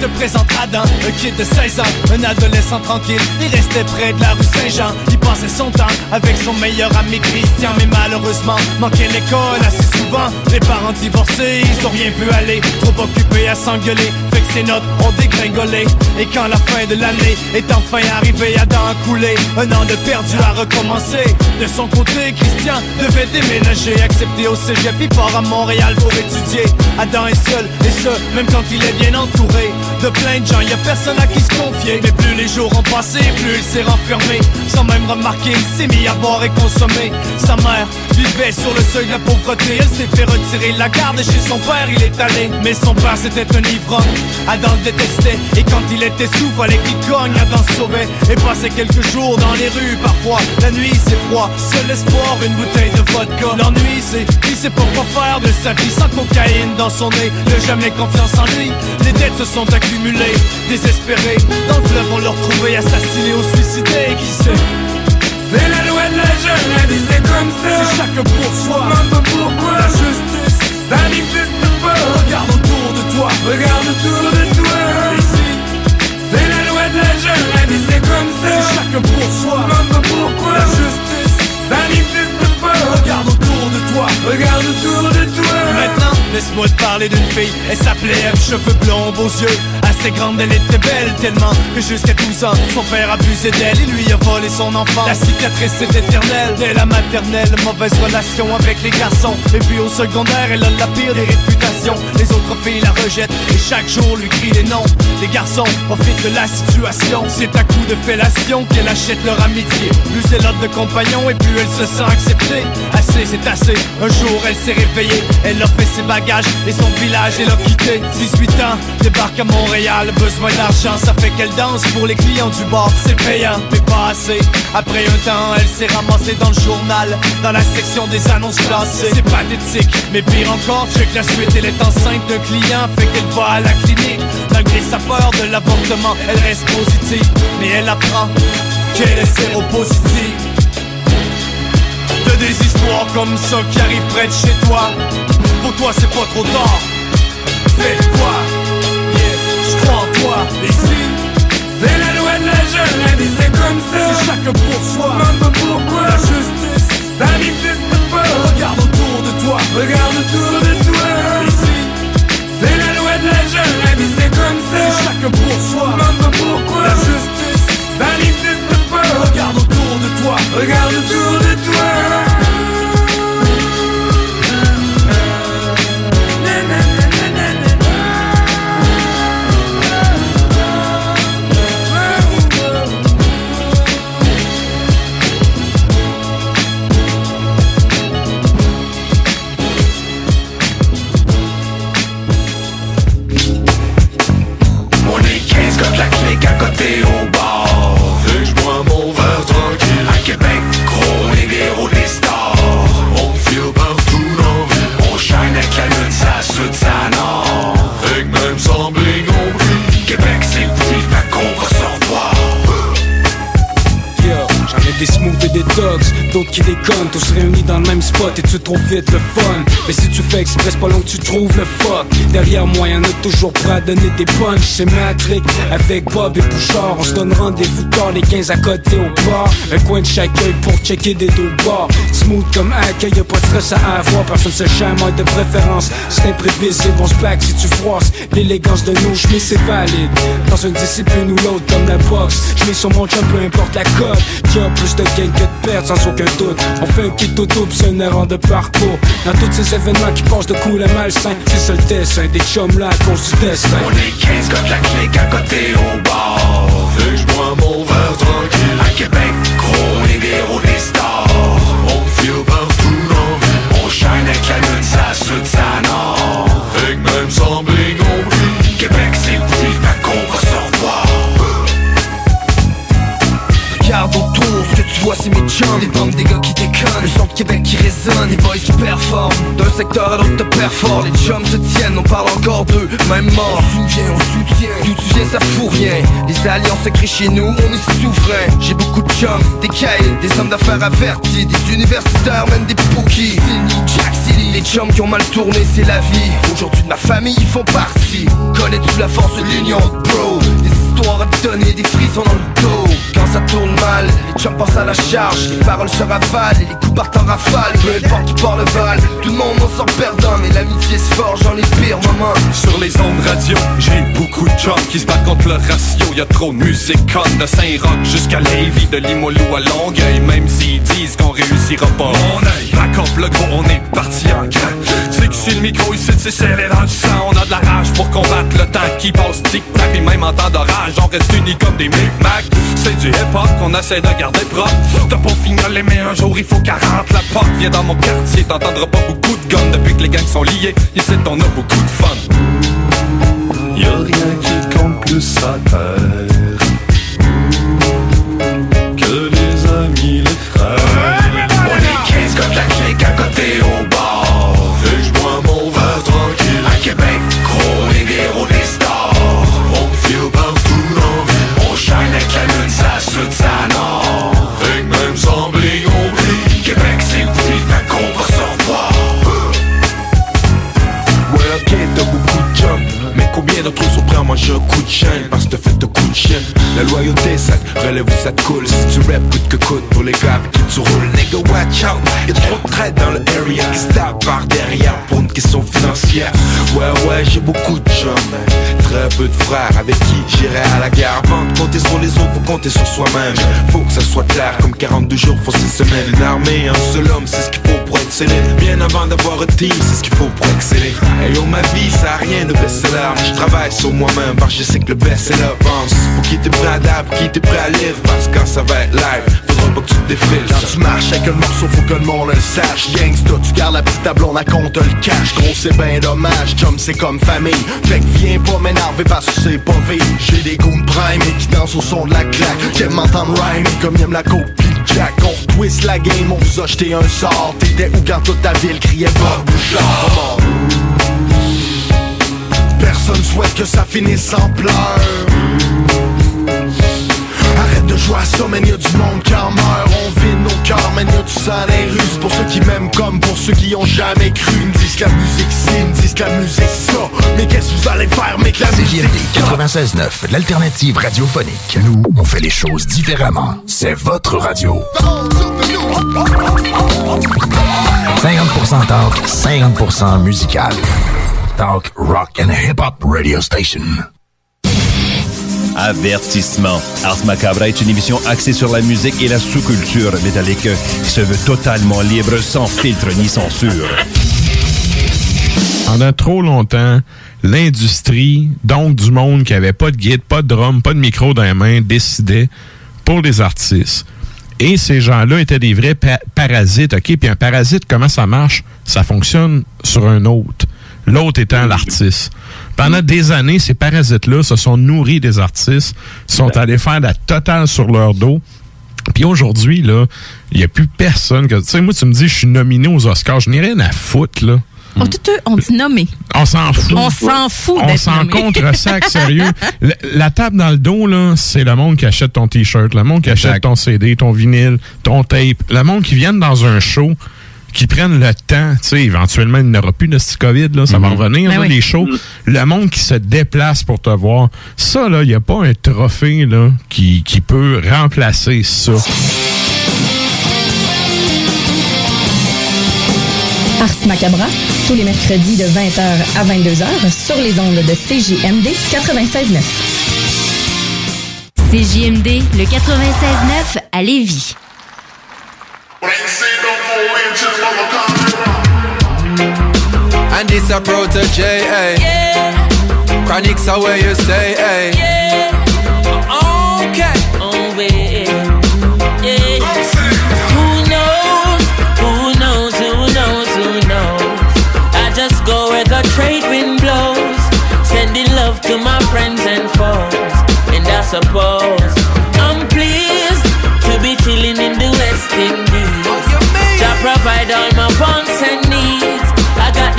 te présente Adam, un kid de 16 ans, un adolescent tranquille. Il restait près de la rue Saint-Jean. Il passait son temps avec son meilleur ami Christian, mais malheureusement manquait l'école assez souvent. Les parents divorcés, ils ont rien pu aller, trop occupés à s'engueuler. Fait que ses notes ont dégringolé. Et quand la fin de l'année est enfin arrivée, Adam a coulé. Un an de perdu à recommencer. De son côté, Christian devait déménager, accepter au cégep, il part à Montréal pour étudier. Adam est seul, et ce, même quand il est bien entouré de plein de gens, y a personne à qui se confier. Mais plus les jours ont passé, plus il s'est renfermé. Sans même remarquer, il s'est mis à boire et consommer. Sa mère vivait sur le seuil de la pauvreté. Elle s'est fait retirer la garde chez son père il est allé. Mais son père c'était un ivrogne. Adam le détestait. Et quand il était sous, fallait qu'il cogne. Adam sauvait et passait quelques jours dans les rues. Parfois, la nuit c'est froid. Seul espoir, une bouteille de vodka. L'ennui c'est qu'il sait pas quoi faire de sa vie sans cocaïne dans son nez. Ne jamais confiance en lui. Les dettes se sont accumulées. Désespérés, dans le fleuve on l'a retrouvé assassiné ou suicidé. Qui sait? C'est la loi de la elle dit c'est comme ça. C'est chacun pour soi, même pourquoi. La justice, ça n'existe pas. Regarde autour de toi, regarde autour de toi. Ici, c'est la loi de la dit c'est comme ça. C'est chacun pour soi, même pourquoi. La justice, ça n'existe pas. Regarde autour de toi, regarde autour de toi. Maintenant, laisse-moi te parler d'une fille. Elle s'appelait Eve, cheveux blonds, beaux yeux. Assez grande, elle était belle tellement que jusqu'à 12 ans, son père abusait d'elle et lui a volé son enfant. La cicatrice est éternelle, dès la maternelle, mauvaise relation avec les garçons. Et puis au secondaire, elle a la pire des réputations. Les autres filles la rejettent et chaque jour lui crient les noms. Les garçons profitent de la situation. C'est à coup de fellation qu'elle achète leur amitié. Plus elle a de compagnons et plus elle se sent acceptée. Assez, c'est assez. Un jour, elle s'est réveillée. Elle a fait ses bagages et son village, elle a quitté. 18 ans, débarque à Montréal. Besoin d'argent, ça fait qu'elle danse pour les clients du bar. C'est payant, mais pas assez. Après un temps, elle s'est ramassée dans le journal, dans la section des annonces classées. C'est pathétique, mais pire encore, check la suite. Elle est enceinte d'un client, fait qu'elle va à la clinique. Malgré sa peur de l'avortement, elle reste positive. Mais elle apprend qu'elle est séropositive. De des histoires comme ça qui arrivent près de chez toi. Pour toi, c'est pas trop tard. Fais quoi? En toi. Ici, c'est la loi de la jungle, la vie c'est comme ça. C'est chacun pour soi. Même pourquoi. La justice, ça n'existe pas. Regarde autour de toi. Regarde autour de toi. Ici, c'est la loi de la jungle, la vie c'est comme ça. C'est chacun pour soi. Même pourquoi. La justice, ça n'existe pas. Regarde autour de toi. Regarde autour de toi. Smooths et des dogs, d'autres qui déconnent. Tous réunis dans le même spot et tu trouves vite le fun. Mais si tu fais express, pas long que tu trouves le fuck. Derrière moi y'en a toujours prêt à donner des punchs C'est Matrick avec Bob et Bouchard On se donne rendez-vous tard, les 15 à côté au bar. Un coin de chaque œil pour checker des deux bords Smooth comme accueil, y'a pas de stress à avoir. Personne se chamaille de préférence. C'est imprévisible, on se plaque si tu froisses. L'élégance de nos chemises c'est valide. Dans une discipline ou l'autre comme la boxe. Je mets sur mon jump peu importe la cote. Y'a plus de gain que de perte sans aucun doute On fait un kit auto pis c'est une erreur de parcours. Dans tous ces événements qui passent de cool à malsain C'est ça le dessin des chums là à cause du destin. On est 15 comme la clique à côté au bar Fait que j'bois mon verre tranquille? À Québec, gros, les héros des stars. On file partout dans la On shine avec la lune, ça soude, ça c'est mes chums. Des bandes, des gars qui déconnent. Le son de Québec qui résonne, des boys qui performent. D'un secteur à l'autre te perforent Les chums se tiennent, on parle encore d'eux Même mort, on souvient, on soutient. D'où tu viens ça fout rien. Les alliances se créent chez nous, on est souverain. J'ai beaucoup de chums, des caïds, des hommes d'affaires avertis. Des universitaires, même des pookies. Jack City, les chums qui ont mal tourné c'est la vie. Aujourd'hui de ma famille ils font partie. Connais-tu la force de l'union, bro? À te donner, des frissons dans le dos Quand ça tourne mal, les chums pensent à la charge Les paroles se ravalent et les coups partent en rafale Peu importe qui porte le bal, tout le monde en sort perdant Mais l'amitié se forge dans les pires moments Sur les ondes radio, j'ai beaucoup de chums qui se battent contre le ratio. Y a trop de musique conne de Saint-Roch jusqu'à Lévis, de Limoilou à Longueuil. Même s'ils disent qu'on réussira pas. Mon œil, raconte le gros, on est parti en grand. C'est que sur le micro ici, c'est serré dans le sang. On a de la rage pour combattre le temps qui passe tic-tac. Et même en temps d'orage, on reste unis comme des micmacs. C'est du hip-hop qu'on essaie de garder propre. T'as pas fignoler, mais un jour il faut 40. La porte vient dans mon quartier, t'entendras pas beaucoup de guns depuis que les gangs sont liés. Ici, on a beaucoup de fun. Y'a rien qui compte plus à terre Que les amis, les frères On est 15 comme la clique à côté au bar Eux sont prêts à manger un coup de chaîne Parce que fait un coup de chien. La loyauté ça relève ou ça te coule. Si tu rap coûte que coûte pour les gars qui tu roules. Nigga watch out Y'a trop de dans le area qui se par derrière Pour une question financière Ouais ouais j'ai beaucoup de jump Très un peu de frères avec qui j'irai à la guerre. Avant de compter sur les autres, faut compter sur soi-même. Faut que ça soit clair, comme 42 jours, faut 6 semaines. Une armée, un seul homme, c'est ce qu'il faut pour exceller. Bien avant d'avoir un team, c'est ce qu'il faut pour exceller. Et oh, ma vie, ça a rien de best-seller. Mais je travaille sur moi-même, parce que je sais que le best-seller pense. Pour qui t'es prêt à dab, qui t'es prêt à live, parce que quand ça va être live, faudra pas que tu te défiles. Quand tu marches avec un morceau, faut que le monde le sache. Gangsta, tu gardes la petite table, on a compte le cash. Gros, c'est ben dommage, chum, c'est comme famille. Fait viens pas m'énerver parce que c'est pas vite. J'ai des goûts prime et qui dansent au son de la claque. Aiment m'entendre rhyme comme aime la coke jack. On twist la game, on vous a jeté un sort. T'étais où quand toute ta ville criait Bob Bouchard? Personne souhaite que ça finisse en pleurs. Arrête de jouer à ça, man, y'a du monde qui en meurt vide nos cœurs, du sang dans les rues C'est pour ceux qui m'aiment comme pour ceux qui ont jamais cru Ils me disent que la musique ci, ils me disent que la musique ça Mais qu'est-ce que vous allez faire, mec, la musique CJMD 96.9, l'alternative radiophonique. Nous, on fait les choses différemment. C'est votre radio. 50% talk, 50% musical. Talk, rock and hip-hop radio station. Avertissement. Ars Macabra est une émission axée sur la musique et la sous-culture métallique qui se veut totalement libre, sans filtre ni censure. Pendant trop longtemps, l'industrie, donc du monde qui avait pas de guide, pas de drum, pas de micro dans les mains, décidait pour les artistes. Et ces gens-là étaient des vrais pa- parasites, OK? Puis un parasite, comment ça marche? Ça fonctionne sur un autre. L'autre étant l'artiste. Pendant des années, ces parasites-là se sont nourris des artistes, sont allés faire la totale sur leur dos. Puis aujourd'hui, là, il n'y a plus personne que. Tu sais, moi, tu me dis, je suis nominé aux Oscars. Je n'ai rien à foutre, là. On, tout, on dit nommé. On s'en fout. On s'en fout On s'en contre sac, sérieux. La, la table dans le dos, là, c'est le monde qui achète ton t-shirt, le monde qui achète ton CD, ton vinyle, ton tape, le monde qui viennent dans un show, qui prennent le temps, tu sais, éventuellement, il n'y aura plus de ce COVID, là, ça va revenir, Ben là, oui. les shows. Le monde qui se déplace pour te voir. Ça, là, il n'y a pas un trophée, là, qui, qui peut remplacer ça. Ars Macabra, tous les mercredis de 20h à 22h sur les ondes de CJMD 96.9. CJMD, le 96.9 à Lévis. And it's a protege, eh? Chronics are where you stay, eh? Okay. Oh, yeah. Yeah. Who knows? Who knows? Who knows? Who knows? I just go where the trade wind blows, sending love to my friends and foes. And I suppose I'm pleased to be chilling in the West Indies.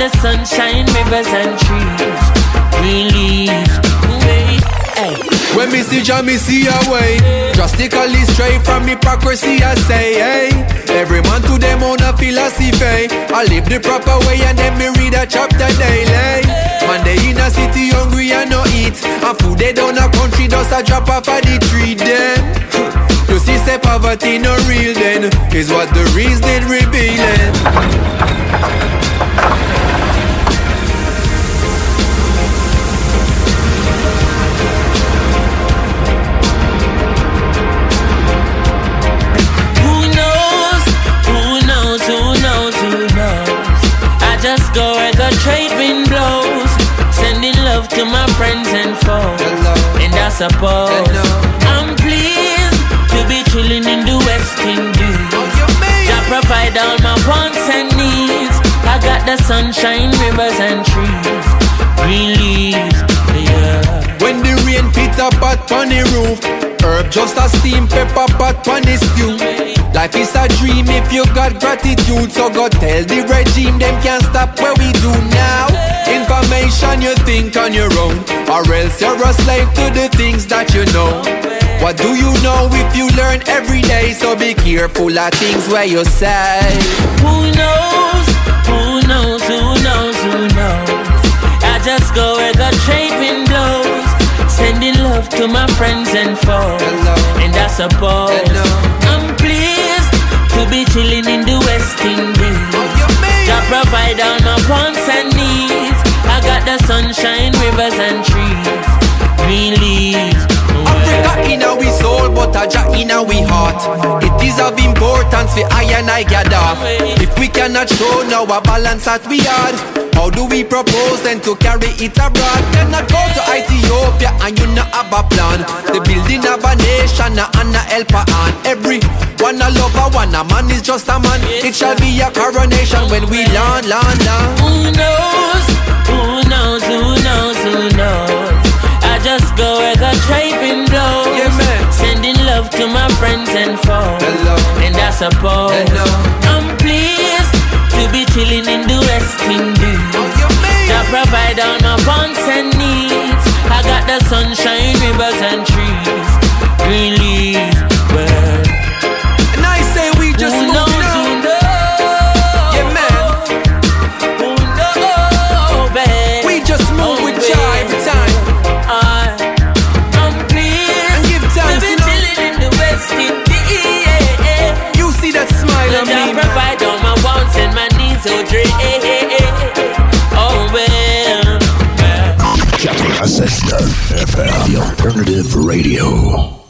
The sunshine, rivers and trees. We leaves, wait, hey. When me see Jah, me see a way. Drastically straight from hypocrisy, I say, hey. Every man to them own a philosophy. I live the proper way and then me read a chapter daily. Man, they in a city hungry and no eat. And food they down a country does a drop off of the tree them. You see, say poverty no real then is what the reason revealing. Go the trade wind blows, sending love to my friends and foes. And I suppose I'm pleased to be chilling in the West Indies. Jah provide all my wants and needs. I got the sunshine, rivers and trees, green leaves. Yeah. When the rain pit pot on the roof Herb just a steam pepper pot on the stew Life is a dream if you got gratitude So go tell the regime them can't stop what we do now Information you think on your own Or else you're a slave to the things that you know What do you know if you learn every day So be careful of things where you say? Who knows? Just go where the trade wind blows, sending love to my friends and foes. And I suppose I'm pleased to be chilling in the West Indies. Jah provide all my wants and needs. I got the sunshine, rivers and trees, green leaves. Africa in our but a Jah in our heart. It is of importance for I and I gather. If we cannot show now a balance that we are, how do we propose then to carry it abroad? Cannot go to Ethiopia and you not have a plan. The building of a nation and a helper on every one a lover, one a man is just a man. It shall be a coronation when we land, land, land. Who knows? Who knows? Who knows? Who knows? I just go where the trade to my friends and foes. Hello. And I suppose Hello. I'm pleased to be chilling in the West Indies. Oh, to provide all my wants and needs. I got the sunshine, rivers and trees. 96.9 FM, The Alternative Radio.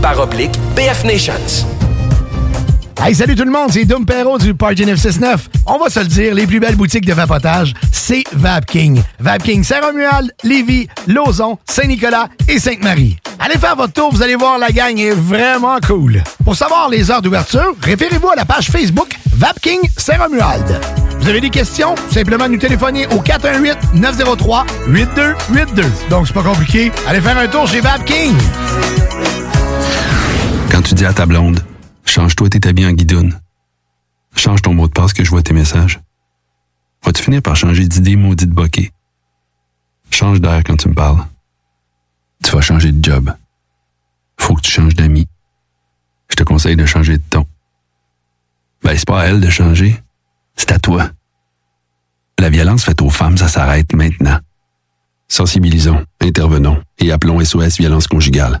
barre oblique BF Nations. Hey, salut tout le monde, c'est Dom Perrault du Party 969. On va se le dire, les plus belles boutiques de vapotage, c'est Vapking. Vapking Saint-Romuald, Lévis, Lauson, Saint-Nicolas et Sainte-Marie. Allez faire votre tour, vous allez voir, la gang est vraiment cool. Pour savoir les heures d'ouverture, référez-vous à la page Facebook Vapking Saint-Romuald. Vous avez des questions? Simplement nous téléphoner au 418-903-8282. Donc, c'est pas compliqué. Allez faire un tour chez Vapking. Quand tu dis à ta blonde, change-toi tes habits en guidoune. Change ton mot de passe que je vois tes messages. Vas-tu finir par changer d'idée maudite bokeh? Change d'air quand tu me parles. Tu vas changer de job. Faut que tu changes d'amis. Je te conseille de changer de ton. Ben, c'est pas à elle de changer. C'est à toi. La violence faite aux femmes, ça s'arrête maintenant. Sensibilisons, intervenons et appelons SOS Violence Conjugale.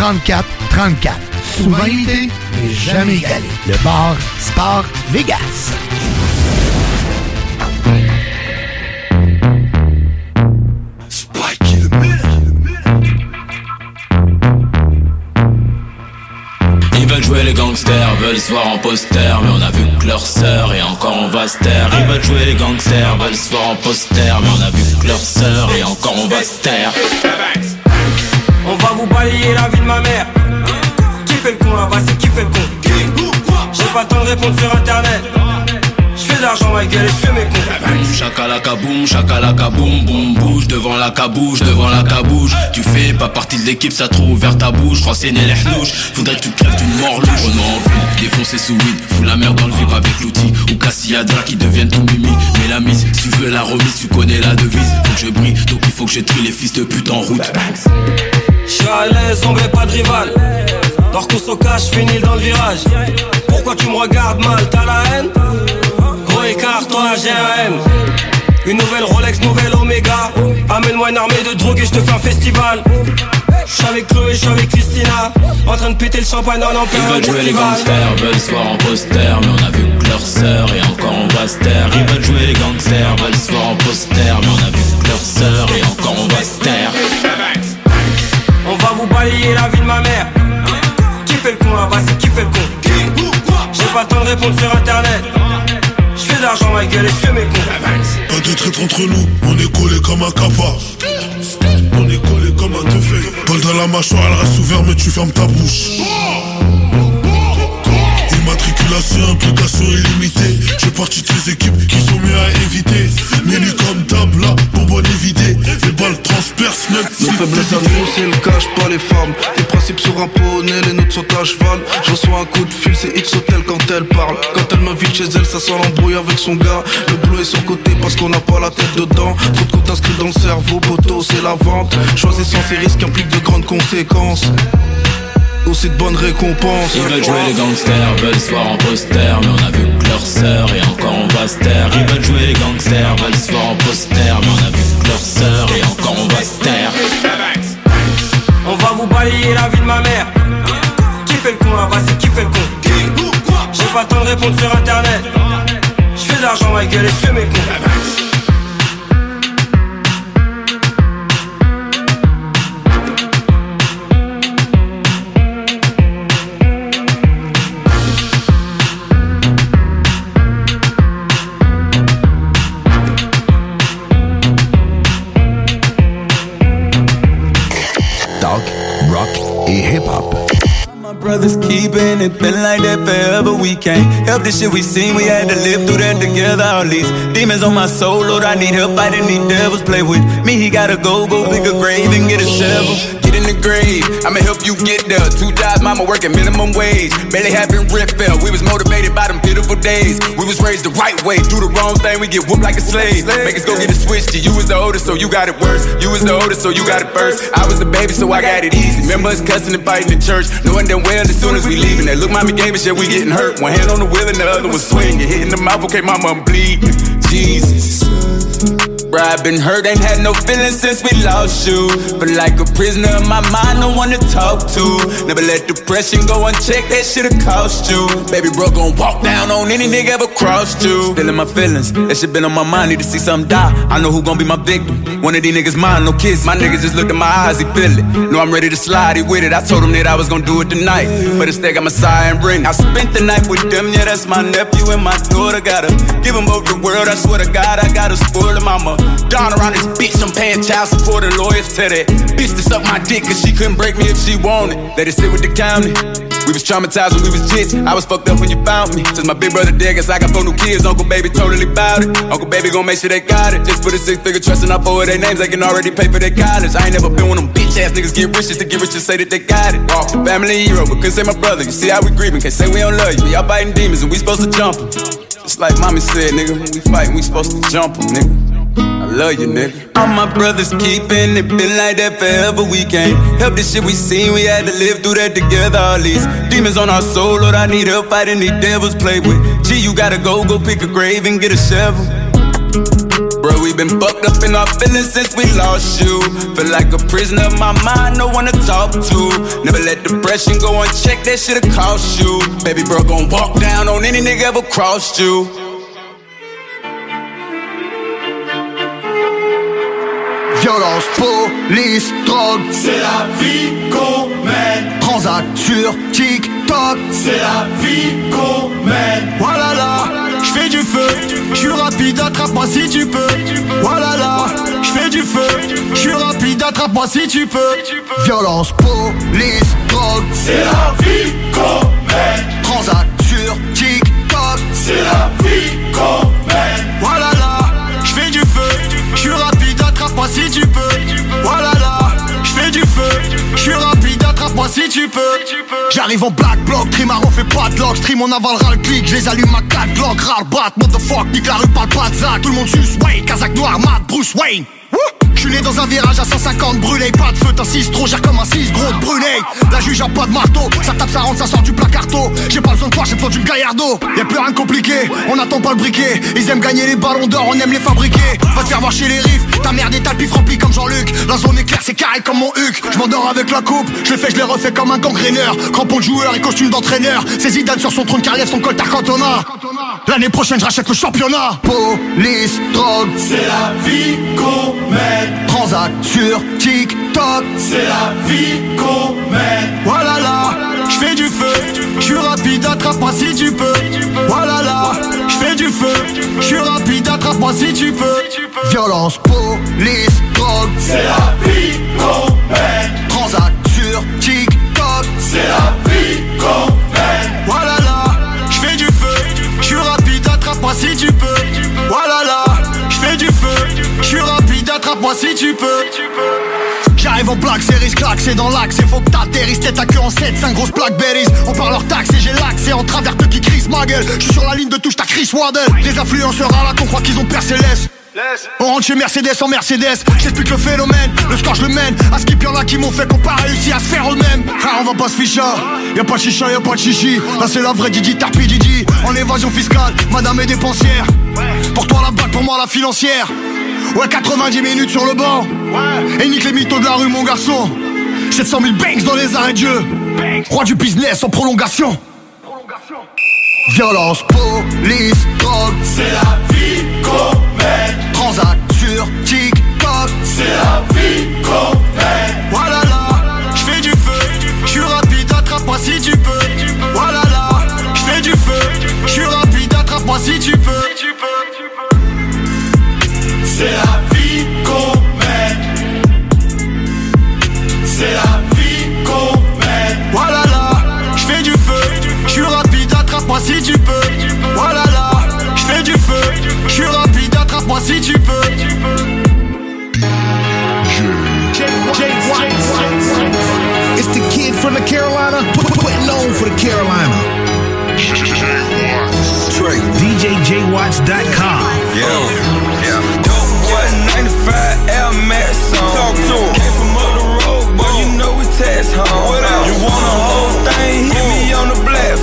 34 34. Souvent imité, mais jamais égalé. Le bar Sport Vegas. Ils veulent jouer les gangsters, veulent se voir en poster Mais on a vu que leur sœur et encore on va se taire Ils veulent jouer les gangsters, veulent se voir en poster Mais on a vu que leur sœur et encore on va se taire balayer la vie de ma mère. Qui fait le con là-bas, c'est qui fait le con J'ai pas le temps de répondre sur internet. Je fais de l'argent, ma gueule, et je fais mes cons. Chakalaka boum, chakalaka boum, boum, bouge devant la cabouche, devant la cabouche. Tu fais pas partie de l'équipe, ça trop ouvert ta bouche. Renseigner les hnouches, faudrait que tu crèves d'une mort louche. On en ville, défoncer sous weed, fous la merde dans le vip avec l'outil. Ou Cassiadra qui deviennent tout mimi. Mais la mise, si tu veux la remise, tu connais la devise. Faut que je brille, donc il faut que je trie les fils de pute en route. Je suis à l'aise, on pas de rival. Qu'on au cache, finis dans le virage. Pourquoi tu me regardes mal, t'as la haine Gros écart, toi j'ai un M. Une nouvelle Rolex, nouvelle Omega. Amène-moi une armée de drogue et je te fais un festival. Je suis avec Chloé, je suis avec Christina. En train de péter le champagne en Ils plein veulent jouer les gangsters, veulent se voir en poster Mais on a vu que leur sœur et encore on va se taire Ils veulent jouer les gangsters, veulent se voir en poster Mais on a vu que leur sœur et encore on va se taire balayer la vie de ma mère. Qui fait le con là-bas, c'est qui fait le con? J'ai pas le temps de répondre sur internet. Je fais de l'argent, ma gueule, et fais mes cons. Pas de traître entre nous, on est collé comme un capa. On est collé comme un teufé. Paul dans la mâchoire, elle reste ouverte, mais tu fermes ta bouche. Implication, implication illimitée. J'ai parti de ces équipes qui sont mieux à éviter. Menu comme table là, bonbonne évidée. Les balles transpercent même si Nos faiblesses à nous, c'est le cache pas les femmes. Tes principes sur un poney, les nôtres sont à cheval. Je reçois un coup de fil, c'est X Hotel quand elle parle. Quand elle m'invite chez elle, ça sent l'embrouille avec son gars. Le boulot est sur côté parce qu'on n'a pas la tête dedans. Trop de comptes inscrits dans le cerveau, poteau, c'est la vente. Choisissant ces risques implique de grandes conséquences. Aussi de bonnes récompenses. Ils veulent jouer les gangsters, veulent se voir en poster Mais on a vu que leur sœur et encore on va se taire Ils veulent jouer les gangsters, veulent se voir en poster Mais on a vu que leur sœur et encore on va se taire On va vous balayer la vie de ma mère. Qui fait le con là-bas, c'est qui fait le con J'ai pas le temps de répondre sur internet. Je fais de l'argent, ma gueule, et je fais mes cons. Brothers keeping it been like that forever. We can't help the shit we seen. We had to live through that together. All these demons on my soul, Lord, I need help fighting these devils. Play with me, he gotta go, go pick a grave and get a shovel. The grave, I'ma help you get there. Two jobs, mama working minimum wage. Barely having rent fell. We was motivated by them pitiful days. We was raised the right way. Do the wrong thing, we get whooped like a slave. Make us go get a switch to you was the oldest, so you got it worse. You was the oldest, so you got it first. I was the baby, so I got it easy. Remember us cussing and fighting in church. Knowing damn well as soon as we leaving that look mommy gave us, yeah, we getting hurt. One hand on the wheel and the other was swinging. Hitting the mouth, okay, mama, I'm bleeding. Jesus. I been hurt, ain't had no feelings since we lost you. But like a prisoner in my mind, no one to talk to. Never let depression go unchecked, that shit'll cost you. Baby bro gon' walk down on any nigga ever crossed you. Feeling my feelings, that shit been on my mind, need to see something die. I know who gon' be my victim. One of these niggas mine, no kiss. My niggas just looked in my eyes, he feel it. Know I'm ready to slide, he with it. I told him that I was gon' do it tonight. But instead got my and ring. I spent the night with them, yeah, that's my nephew and my daughter. Gotta give them both the world, I swear to God, I gotta spoil them. I'm a Don around this bitch, I'm paying child support and lawyers to that bitch to suck my dick, cause she couldn't break me if she wanted. Let it sit with the county. We was traumatized when we was kids. I was fucked up when you found me. Since my big brother dead, guess I got four new kids. Uncle baby totally bout it. Uncle baby gon' make sure they got it. Just put a six figure trust and I forward their names. They can already pay for their college. I ain't never been one of them bitch ass niggas get rich just to get rich and say that they got it. Walk the family hero, but couldn't say my brother. You see how we grieving? Can't say we don't love you. Y'all fighting demons and we supposed to jump 'em. Just like mommy said, nigga, when we fight, we supposed to jump 'em, nigga. I love you, nigga. All my brothers keeping it been like that forever. We can't help the shit we seen. We had to live through that together. All these demons on our soul, Lord, I need help fighting these devils. Play with G, you gotta go, go pick a grave and get a shovel. Bro, we been fucked up in our feelings since we lost you. Feel like a prisoner of my mind, no one to talk to. Never let depression go unchecked, that shit'll cost you. Baby bro gon' walk down on any nigga ever crossed you. Violence, police, drogue, C'est la vie qu'on mène. transact sur TikTok, C'est la vie qu'on mène. Voilà là, je fais du feu, je suis rapide, attrape-moi si tu peux. Voilà là, je fais du feu, je suis rapide, attrape-moi si tu peux. Violence, police, drogue, C'est la vie qu'on mène. transact sur TikTok, C'est la vie qu'on mène. Voilà attrape-moi si tu peux. Voilà là, je fais du feu, je suis rapide, attrape-moi si tu peux. J'arrive en black block, Trimaro fait pas de lock, stream on avalera le clic, je les allume à 4 glock, rare bat, motherfuck, nique la rue, parle pas de tout le monde suce, Wayne, Kazakh noir, Matt, Bruce Wayne. Né dans un virage à 150 brûlé, pas de feu, 6 trop, gère comme un 6 gros de brûlé. La juge a pas de marteau, ça tape, ça rentre, ça sort du placarto. J'ai pas besoin de toi, j'ai besoin d'une gaillardo. Y'a plus rien de compliqué, on attend pas le briquet. Ils aiment gagner les ballons d'or, on aime les fabriquer. Va te faire voir chez les riffs, ta merde est talpif rempli comme Jean-Luc. La zone est claire, c'est carré comme mon huc. Je m'endors avec la coupe, je le fais, je les refais comme un gangréneur. Crampon de joueur et costume d'entraîneur. C'est Zidane sur son trône carrière, son coltard cantona. L'année prochaine, je rachète le championnat. Police, drogue, C'est la vie qu'on mène. Transact sur TikTok. C'est la vie qu'on mène. Voilà là, je fais du feu, je suis rapide, attrape-moi si tu peux. Voilà là, je fais du feu, je suis rapide, attrape-moi si tu peux. Violence, police, drogue, C'est la vie qu'on mène. transact sur TikTok. C'est la vie qu'on mène. Voilà là, je fais du feu, peux. J'arrive en plaque, série claque, c'est dans l'axe, c'est faut que t'atterrisses, tête à queue en 7, 5 grosses plaques berries. On parle leur taxe et j'ai l'accès en travers de qui crisse ma gueule. Je suis sur la ligne de touche, ta Chris Waddle. Les influenceurs à la con croient qu'ils ont percé l'Est. On rentre chez Mercedes en Mercedes, j'explique le phénomène, le score je le mène, à skip y'en a qui m'ont fait qu'on pas réussi à se faire eux-mêmes. Frère on va pas se ficher, y'a pas de chicha, y'a pas de chichi. Là c'est la vraie Didi Tarpi Didi, en évasion fiscale, madame est dépensière. Pour toi la bague, pour moi la financière Ouais 90 minutes sur le banc, et nique les mythos de la rue mon garçon. 700 000 banks dans les arrêts de jeu, roi du business en prolongation. Violence, police, drogue, c'est la vie qu'on mène. Transac sur TikTok, c'est la vie qu'on mène. Voilà là, je fais du feu, je suis rapide, attrape-moi si tu peux. Voilà là, je fais du feu, je suis rapide, attrape-moi si tu peux. C'est la vie qu'on mène. C'est la vie qu'on mène. Voilà là, je fais du feu, je suis rapide, attrape-moi si tu peux. Voilà là, je fais du feu, je suis rapide, attrape-moi si tu peux. It's the kid from the Carolina, putting on for the Carolina. DJJWatts.com. Yeah.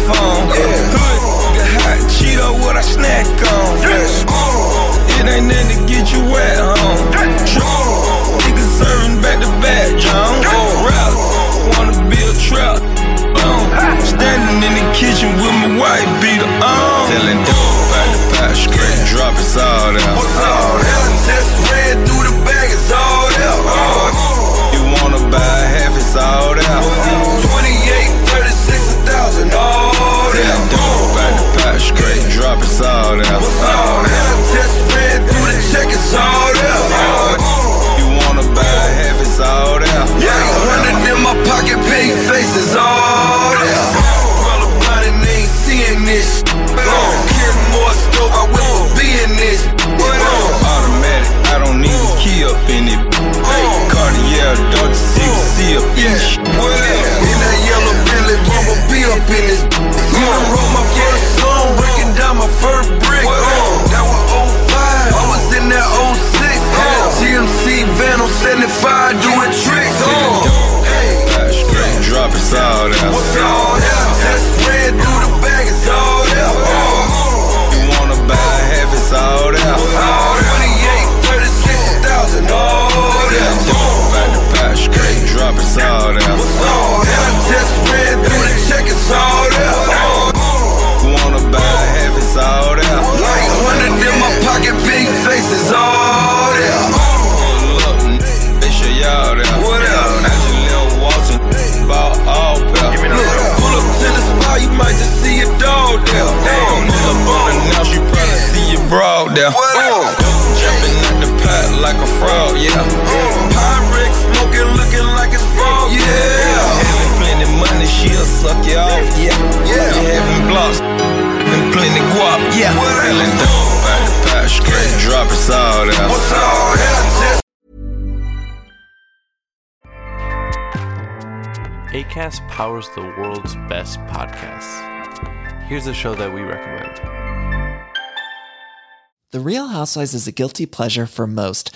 Phone. Hood, get hot Cheeto, what I snack on. It ain't nothing to get you wet, home. Niggas serving back to back, John. Rap, wanna build trap. Boom. Standing in the kitchen with my white beater on. Telling dope about the pot straight, drop it all out. C up in. In that yellow Bentley, Rumble be up in this. Gonna roll my first song, breaking down my first brick. That uh, was 05, I was in that 06. Uh. Had a GMC van on 75 doing tricks. Straight uh. drop it all out. What's all that? Just ran through the drop it all out. What's all that? Just ran through the check, it's all out. You wanna buy half, it's all out. Like 100 in my pocket, big all. Pull up, they show y'all that. What else? Angela Walton, ball all. Look, pull up to the spot, you might just see a dog there. Damn, pull up on the now, you probably see your broad there. Jumping out the pot like a frog, yeah. Mm. Pyrex yeah. Having plenty money, she'll suck you off, yeah. Yeah. You having blocks, and plenty guap, yeah. Feeling dope out the pot, straight drop it all out. What's all that? ACAST powers the world's best podcasts. Here's a show that we recommend. The Real Housewives is a guilty pleasure for most,